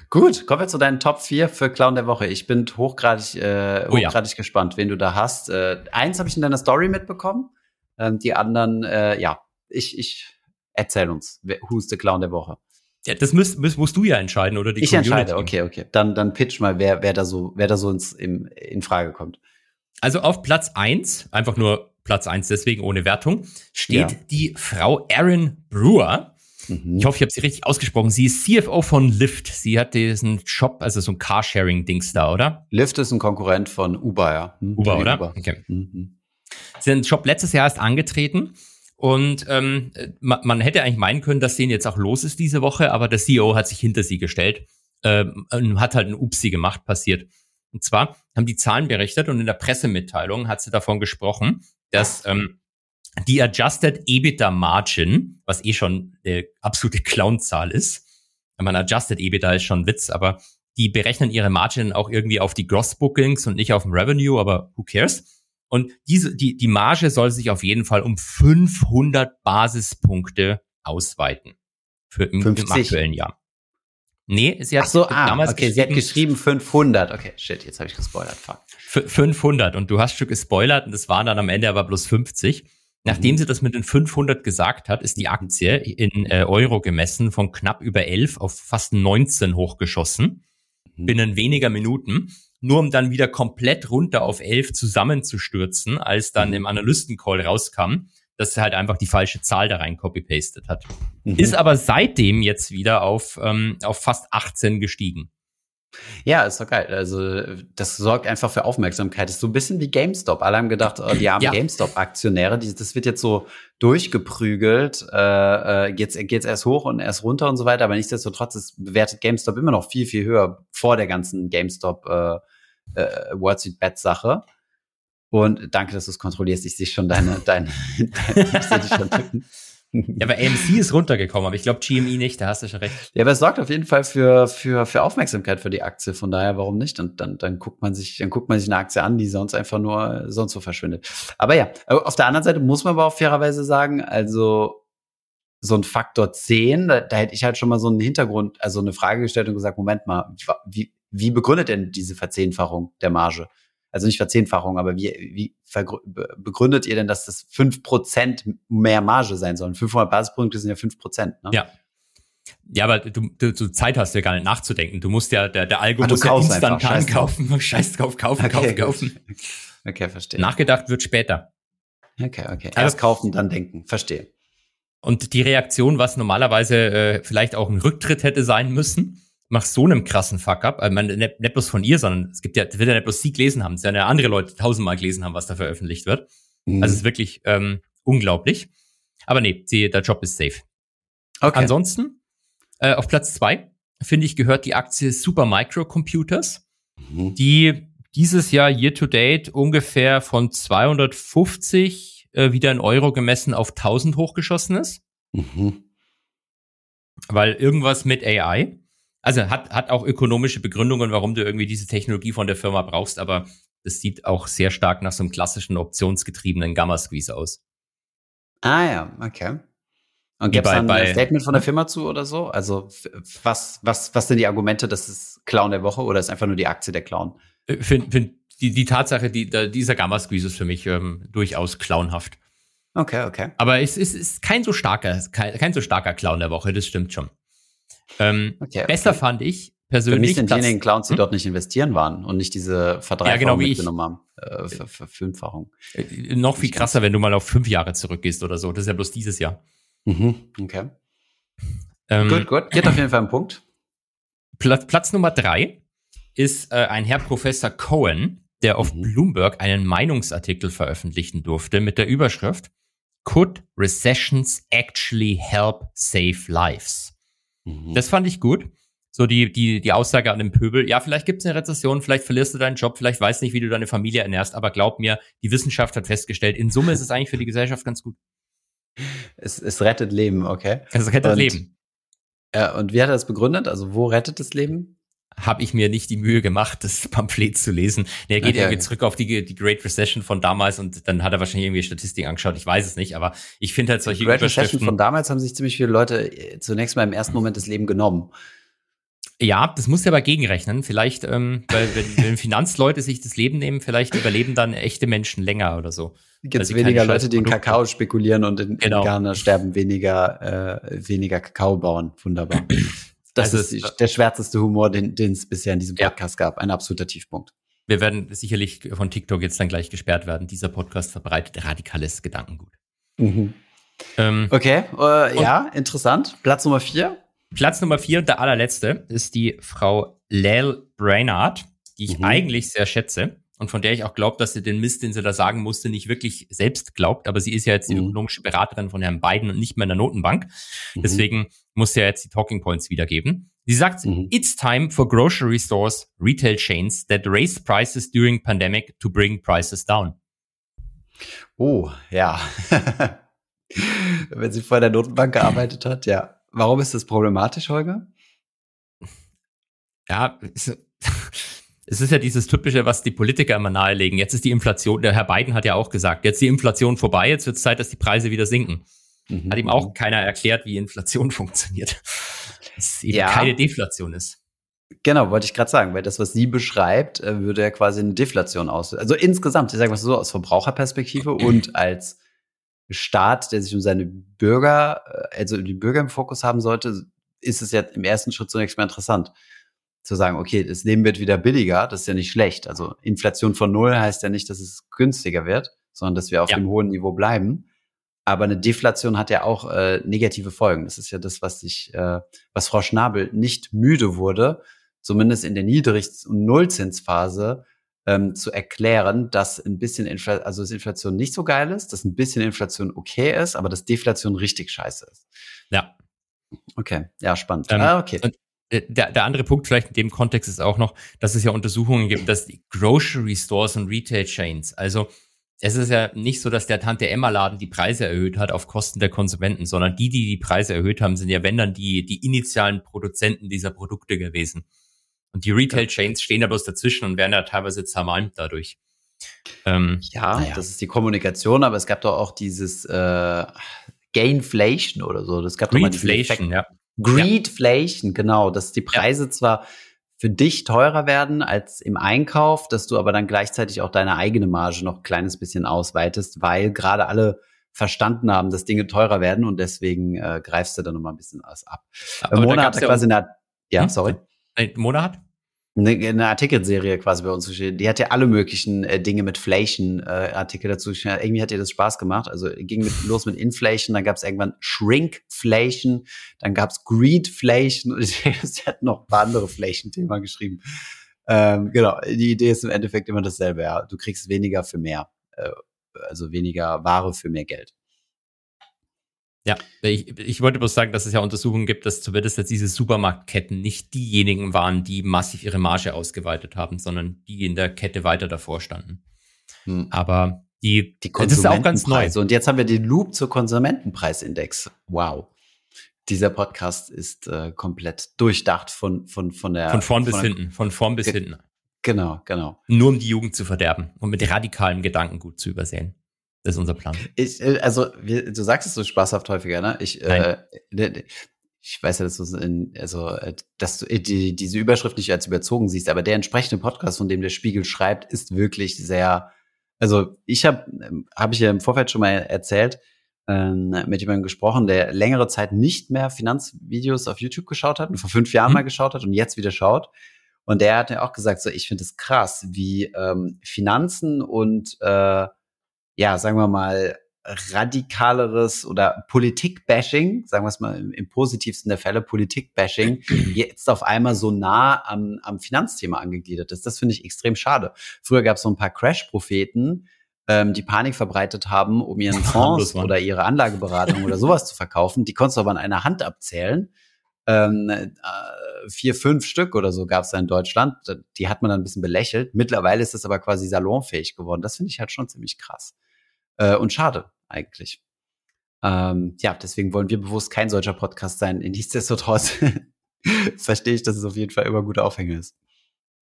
Gut, kommen wir zu deinen Top 4 für Clown der Woche. Ich bin hochgradig, äh, hochgradig oh ja. gespannt, wen du da hast. Äh, eins habe ich in deiner Story mitbekommen. Ähm, die anderen, äh, ja, ich, ich erzähl uns, who's the Clown der Woche? Ja, das musst, musst, musst du ja entscheiden, oder die Ich Community. entscheide, okay, okay. Dann, dann pitch mal, wer, wer da so, wer da so ins, im, in Frage kommt. Also auf Platz eins, einfach nur Platz eins deswegen ohne Wertung, steht ja. die Frau Erin Brewer. Mhm. Ich hoffe, ich habe sie richtig ausgesprochen. Sie ist CFO von Lyft. Sie hat diesen Job, also so ein Carsharing-Dings da, oder? Lyft ist ein Konkurrent von Uber, ja. Mhm. Uber, oder? Uber. Okay. Mhm. Sie hat den Job letztes Jahr erst angetreten. Und ähm, man, man, hätte eigentlich meinen können, dass denen jetzt auch los ist diese Woche, aber der CEO hat sich hinter sie gestellt ähm, und hat halt ein Upsi gemacht, passiert. Und zwar haben die Zahlen berichtet und in der Pressemitteilung hat sie davon gesprochen, dass ähm, die Adjusted EBITDA Margin, was eh schon eine absolute Clownzahl ist, wenn man Adjusted EBITDA ist schon ein Witz, aber die berechnen ihre Margin auch irgendwie auf die Gross Bookings und nicht auf dem Revenue, aber who cares? Und diese, die, die Marge soll sich auf jeden Fall um 500 Basispunkte ausweiten für im, im aktuellen Jahr. Nee, sie hat Ach so, ah, damals okay, sie hat geschrieben 500. Okay, shit, jetzt habe ich gespoilert. Fuck. 500 und du hast schon gespoilert und das waren dann am Ende aber bloß 50. Nachdem mhm. sie das mit den 500 gesagt hat, ist die Aktie in äh, Euro gemessen von knapp über 11 auf fast 19 hochgeschossen. Mhm. Binnen weniger Minuten. Nur um dann wieder komplett runter auf 11 zusammenzustürzen, als dann mhm. im Analystencall rauskam, dass er halt einfach die falsche Zahl da rein copy-pasted hat. Mhm. Ist aber seitdem jetzt wieder auf, ähm, auf fast 18 gestiegen. Ja, ist doch geil. Also, das sorgt einfach für Aufmerksamkeit. Das ist so ein bisschen wie GameStop. Alle haben gedacht, oh, die armen ja. GameStop-Aktionäre, das wird jetzt so durchgeprügelt. Äh, äh, jetzt geht's erst hoch und erst runter und so weiter. Aber nichtsdestotrotz ist bewertet GameStop immer noch viel, viel höher vor der ganzen GameStop äh, äh, Wall Street Bet Sache. Und danke, dass du es kontrollierst. Ich sehe schon deine, deine, deine ich sehe dich schon tippen. Ja, aber AMC ist runtergekommen, aber ich glaube GME nicht, da hast du schon recht. Ja, aber es sorgt auf jeden Fall für, für, für Aufmerksamkeit für die Aktie, von daher, warum nicht? Und dann, dann guckt man sich, dann guckt man sich eine Aktie an, die sonst einfach nur sonst so verschwindet. Aber ja, auf der anderen Seite muss man aber auch fairerweise sagen, also so ein Faktor 10, da, da hätte ich halt schon mal so einen Hintergrund, also eine Frage gestellt und gesagt, Moment mal, wie, wie begründet denn diese Verzehnfachung der Marge? Also nicht Verzehnfachung, aber wie, wie begründet ihr denn, dass das fünf Prozent mehr Marge sein sollen? 500 Basispunkte sind ja fünf Prozent, ne? Ja. Ja, aber du, du, du Zeit hast ja gar nicht nachzudenken. Du musst ja, der, der Algo ah, muss ja instant Scheiß kaufen. Scheiß drauf, kaufen, okay, kaufen, kaufen. Okay, verstehe. Nachgedacht wird später. Okay, okay. Erst kaufen, dann denken. Verstehe. Und die Reaktion, was normalerweise äh, vielleicht auch ein Rücktritt hätte sein müssen, nach so einem krassen Fuck-up, also nicht, nicht bloß von ihr, sondern es gibt ja, wird ja nicht bloß sie gelesen haben, es werden ja andere Leute tausendmal gelesen haben, was da veröffentlicht wird. Mhm. Also es ist wirklich ähm, unglaublich. Aber nee, sie, der Job ist safe. Okay. Ansonsten, äh, auf Platz zwei, finde ich, gehört die Aktie Super Microcomputers, mhm. die dieses Jahr year to date ungefähr von 250 äh, wieder in Euro gemessen auf 1000 hochgeschossen ist. Mhm. Weil irgendwas mit AI. Also hat, hat auch ökonomische Begründungen, warum du irgendwie diese Technologie von der Firma brauchst, aber es sieht auch sehr stark nach so einem klassischen optionsgetriebenen Gamma-Squeeze aus. Ah ja, okay. Und gibt es ein Statement von der Firma zu oder so? Also was, was, was sind die Argumente, das ist Clown der Woche oder ist einfach nur die Aktie der Clown? Äh, find, find die, die Tatsache, die, dieser Gamma-Squeeze ist für mich ähm, durchaus clownhaft. Okay, okay. Aber es ist, ist kein so starker, kein, kein so starker Clown der Woche, das stimmt schon. Ähm, okay, okay. Besser fand ich persönlich. Für mich sind diejenigen Clowns, die hm? dort nicht investieren waren und nicht diese Verdreifachung ja, genau haben. Äh, Ver Verfünffachung. Äh, noch viel krasser, wenn du mal auf fünf Jahre zurückgehst oder so. Das ist ja bloß dieses Jahr. Mhm, okay. Ähm, gut, gut. Geht auf jeden Fall ein Punkt. Platz, Platz Nummer drei ist äh, ein Herr Professor Cohen, der auf mhm. Bloomberg einen Meinungsartikel veröffentlichen durfte mit der Überschrift Could Recessions Actually Help Save Lives? Mhm. Das fand ich gut. So die, die, die Aussage an den Pöbel, ja, vielleicht gibt es eine Rezession, vielleicht verlierst du deinen Job, vielleicht weißt nicht, wie du deine Familie ernährst, aber glaub mir, die Wissenschaft hat festgestellt, in Summe ist es eigentlich für die Gesellschaft ganz gut. Es, es rettet Leben, okay? Es rettet und, Leben. Ja, und wie hat er das begründet? Also wo rettet das Leben? Habe ich mir nicht die Mühe gemacht, das Pamphlet zu lesen. Er geht okay. irgendwie zurück auf die, die Great Recession von damals und dann hat er wahrscheinlich irgendwie Statistiken angeschaut. Ich weiß es nicht, aber ich finde halt solche die Great Recession von damals haben sich ziemlich viele Leute äh, zunächst mal im ersten Moment das Leben genommen. Ja, das muss ja aber gegenrechnen. Vielleicht, ähm, weil wenn, wenn Finanzleute sich das Leben nehmen, vielleicht überleben dann echte Menschen länger oder so. Gibt es weniger Leute, die in Kakao spekulieren und in, genau. in Ghana sterben weniger, äh, weniger Kakaobauern. Wunderbar. Das also ist der schwärzeste Humor, den, den es bisher in diesem Podcast ja. gab. Ein absoluter Tiefpunkt. Wir werden sicherlich von TikTok jetzt dann gleich gesperrt werden. Dieser Podcast verbreitet radikales Gedankengut. Mhm. Ähm, okay, äh, ja, interessant. Platz Nummer vier. Platz Nummer vier und der allerletzte ist die Frau Lel Brainard, die ich mhm. eigentlich sehr schätze und von der ich auch glaube, dass sie den Mist, den sie da sagen musste, nicht wirklich selbst glaubt. Aber sie ist ja jetzt die mhm. ökonomische Beraterin von Herrn Biden und nicht mehr in der Notenbank. Mhm. Deswegen muss sie ja jetzt die Talking Points wiedergeben. Sie sagt, mhm. it's time for grocery stores, retail chains that raise prices during pandemic to bring prices down. Oh, ja. Wenn sie vor der Notenbank gearbeitet hat, ja. Warum ist das problematisch, Holger? Ja, es ist ja dieses typische, was die Politiker immer nahelegen. Jetzt ist die Inflation, der Herr Biden hat ja auch gesagt, jetzt ist die Inflation vorbei, jetzt wird es Zeit, dass die Preise wieder sinken. Mhm. Hat ihm auch keiner erklärt, wie Inflation funktioniert. Dass es eben ja. keine Deflation ist. Genau, wollte ich gerade sagen, weil das, was sie beschreibt, äh, würde ja quasi eine Deflation aus. Also insgesamt, ich sage mal so, aus Verbraucherperspektive und als Staat, der sich um seine Bürger, äh, also die Bürger im Fokus haben sollte, ist es ja im ersten Schritt zunächst mal interessant zu sagen, okay, das Leben wird wieder billiger, das ist ja nicht schlecht. Also Inflation von null heißt ja nicht, dass es günstiger wird, sondern dass wir auf ja. dem hohen Niveau bleiben. Aber eine Deflation hat ja auch äh, negative Folgen. Das ist ja das, was sich, äh, was Frau Schnabel nicht müde wurde, zumindest in der Niedrig- und Nullzinsphase ähm, zu erklären, dass ein bisschen Inflation, also dass Inflation nicht so geil ist, dass ein bisschen Inflation okay ist, aber dass Deflation richtig scheiße ist. Ja. Okay, ja, spannend. Ähm, ah, okay. Und der, der andere Punkt vielleicht in dem Kontext ist auch noch, dass es ja Untersuchungen gibt, dass die Grocery Stores und Retail Chains, also es ist ja nicht so, dass der Tante Emma Laden die Preise erhöht hat auf Kosten der Konsumenten, sondern die, die die Preise erhöht haben, sind ja wenn dann die, die initialen Produzenten dieser Produkte gewesen. Und die Retail Chains stehen da bloß dazwischen und werden ja teilweise zermalmt dadurch. Ähm, ja, naja. das ist die Kommunikation, aber es gab doch auch dieses äh, Gainflation oder so. Das gab Greedflation, ja. Greedflation, genau, dass die Preise ja. zwar für dich teurer werden als im Einkauf, dass du aber dann gleichzeitig auch deine eigene Marge noch ein kleines bisschen ausweitest, weil gerade alle verstanden haben, dass Dinge teurer werden und deswegen äh, greifst du da nochmal ein bisschen was ab. Aber Mona hat da ja quasi eine, ja, Hm? sorry Äh, Monat? Eine, eine Artikelserie quasi bei uns geschrieben. Die hat ja alle möglichen äh, Dinge mit Flation äh, Artikel dazu geschrieben. Irgendwie hat ihr das Spaß gemacht. Also ging mit, los mit Inflation, dann gab es irgendwann Shrinkflation, dann gab es Greedflation und sie hat noch ein paar andere Flation-Thema geschrieben. Ähm, genau, die Idee ist im Endeffekt immer dasselbe. Ja. Du kriegst weniger für mehr, äh, also weniger Ware für mehr Geld. Ja, ich, ich wollte bloß sagen, dass es ja Untersuchungen gibt, dass zumindest jetzt diese Supermarktketten nicht diejenigen waren, die massiv ihre Marge ausgeweitet haben, sondern die in der Kette weiter davor standen. Hm. Aber die, Die das ist auch ganz neu. Und jetzt haben wir den Loop zur Konsumentenpreisindex. Wow. Dieser Podcast ist äh, komplett durchdacht von, von, von der. Von vorn bis der- hinten, von vorn bis hinten. Genau, genau. Nur um die Jugend zu verderben und mit radikalem Gedankengut zu übersehen. Das ist unser Plan. Ich, äh, also, wir, du sagst es so spaßhaft häufiger, ne? Ich, äh, Nein. ne- ne- ich weiß ja, dass du in, also, äh, dass du äh, die, diese Überschrift nicht als überzogen siehst, aber der entsprechende Podcast, von dem der Spiegel schreibt, ist wirklich sehr. Also, ich habe, habe ich ja im Vorfeld schon mal erzählt, ähm, mit jemandem gesprochen, der längere Zeit nicht mehr Finanzvideos auf YouTube geschaut hat und vor fünf Jahren Mhm. mal geschaut hat und jetzt wieder schaut. Und der hat ja auch gesagt, so ich finde es krass, wie ähm, Finanzen und äh, ja, sagen wir mal, radikaleres oder Politik-Bashing, sagen wir es mal im, im positivsten der Fälle, Politik-Bashing, jetzt auf einmal so nah am, am Finanzthema angegliedert ist. Das finde ich extrem schade. Früher gab es so ein paar Crash-Propheten, ähm, die Panik verbreitet haben, um ihren Fonds oder ihre Anlageberatung oder sowas zu verkaufen. Die konntest du aber an einer Hand abzählen. Ähm, äh, vier, fünf Stück oder so gab es da in Deutschland. Die hat man dann ein bisschen belächelt. Mittlerweile ist das aber quasi salonfähig geworden. Das finde ich halt schon ziemlich krass. Äh, und schade eigentlich. Ähm, ja, deswegen wollen wir bewusst kein solcher Podcast sein. Nichtsdestotrotz verstehe ich, dass es auf jeden Fall immer gute Aufhänger ist.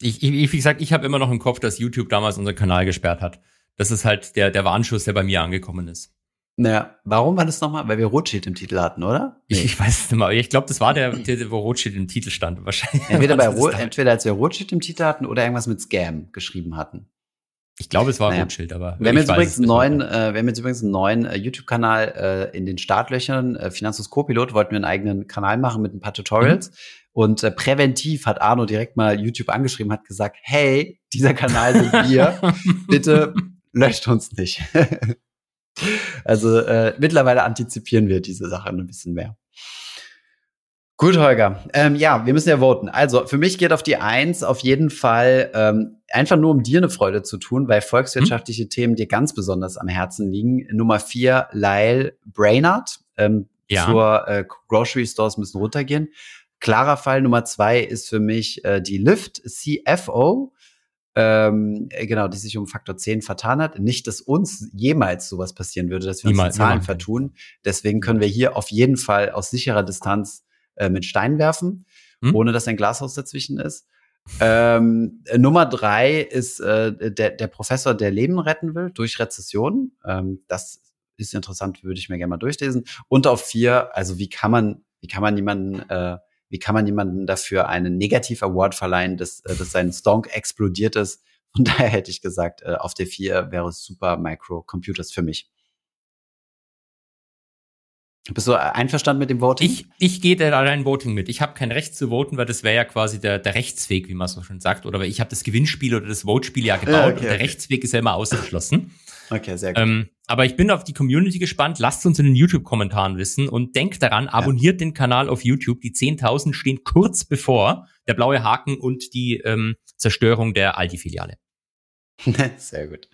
Ich, ich, wie gesagt, ich habe immer noch im Kopf, dass YouTube damals unseren Kanal gesperrt hat. Das ist halt der, der Warnschuss, der bei mir angekommen ist. Naja, warum war das nochmal? Weil wir Rothschild im Titel hatten, oder? Ich, ich weiß es nicht mehr. Ich glaube, das war der, der, wo Rothschild im Titel stand. Wahrscheinlich. Entweder, bei Ro entweder als wir Rothschild im Titel hatten oder irgendwas mit Scam geschrieben hatten. Ich glaube, es war Naja. Rothschild, aber. Wir haben jetzt übrigens neuen, äh, wir haben jetzt übrigens einen neuen äh, YouTube-Kanal äh, in den Startlöchern. Äh, Finanzus Co-Pilot wollten wir einen eigenen Kanal machen mit ein paar Tutorials. Mhm. Und äh, präventiv hat Arno direkt mal YouTube angeschrieben, hat gesagt, hey, dieser Kanal sind wir. Bitte löscht uns nicht. also äh, mittlerweile antizipieren wir diese Sache ein bisschen mehr. Gut, Holger. Ähm, ja, wir müssen ja voten. Also für mich geht auf die Eins auf jeden Fall ähm, einfach nur, um dir eine Freude zu tun, weil volkswirtschaftliche Themen dir ganz besonders am Herzen liegen. Nummer vier, Lyle Brainard. Ähm, Ja. Zur äh, Grocery Stores müssen runtergehen. Klarer Fall Nummer zwei ist für mich äh, die Lyft CFO. Ähm, äh, genau, die sich um Faktor 10 vertan hat. Nicht, dass uns jemals sowas passieren würde, dass wir Niemals, uns die Zahlen niemals. vertun. Deswegen können wir hier auf jeden Fall aus sicherer Distanz äh, mit Stein werfen, Hm? ohne dass ein Glashaus dazwischen ist. Ähm, äh, Nummer drei ist äh, der, der Professor, der Leben retten will durch Rezession. Ähm, das ist interessant, würde ich mir gerne mal durchlesen. Und auf vier, also wie kann man, wie kann man jemanden, äh, wie kann man jemanden dafür einen Negativ-Award verleihen, dass, äh, dass sein Stonk explodiert ist? Von daher hätte ich gesagt, äh, auf der vier wäre es Super Micro Computers für mich. Bist du einverstanden mit dem Voting? Ich, ich gehe da allein Voting mit. Ich habe kein Recht zu voten, weil das wäre ja quasi der, der Rechtsweg, wie man so schon sagt. Oder weil ich habe das Gewinnspiel oder das Votespiel ja gebaut Ja, okay, und der okay. Rechtsweg ist ja immer ausgeschlossen. Okay, sehr gut. ähm, aber ich bin auf die Community gespannt. Lasst uns in den YouTube-Kommentaren wissen und denkt daran, abonniert den Kanal auf YouTube. Die 10.000 stehen kurz bevor der blaue Haken und die ähm, Zerstörung der Aldi-Filiale. Sehr gut.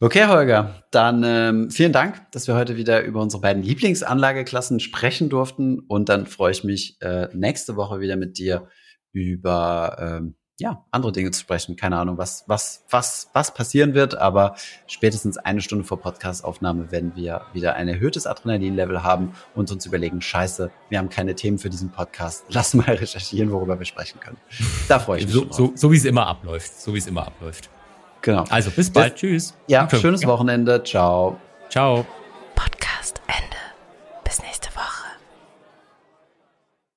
Okay, Holger, dann ähm, vielen Dank, dass wir heute wieder über unsere beiden Lieblingsanlageklassen sprechen durften. Und dann freue ich mich, äh, nächste Woche wieder mit dir über ähm, ja, andere Dinge zu sprechen. Keine Ahnung, was, was, was, was passieren wird, aber spätestens eine Stunde vor Podcastaufnahme werden wir wieder ein erhöhtes Adrenalinlevel haben und uns überlegen, scheiße, wir haben keine Themen für diesen Podcast. Lass mal recherchieren, worüber wir sprechen können. Da freue ich mich So, so, so wie es immer abläuft. So wie es immer abläuft. Genau. Also bis bald. Bis, Tschüss. Ja, schönes Wochenende. Ciao. Ciao. Podcast Ende.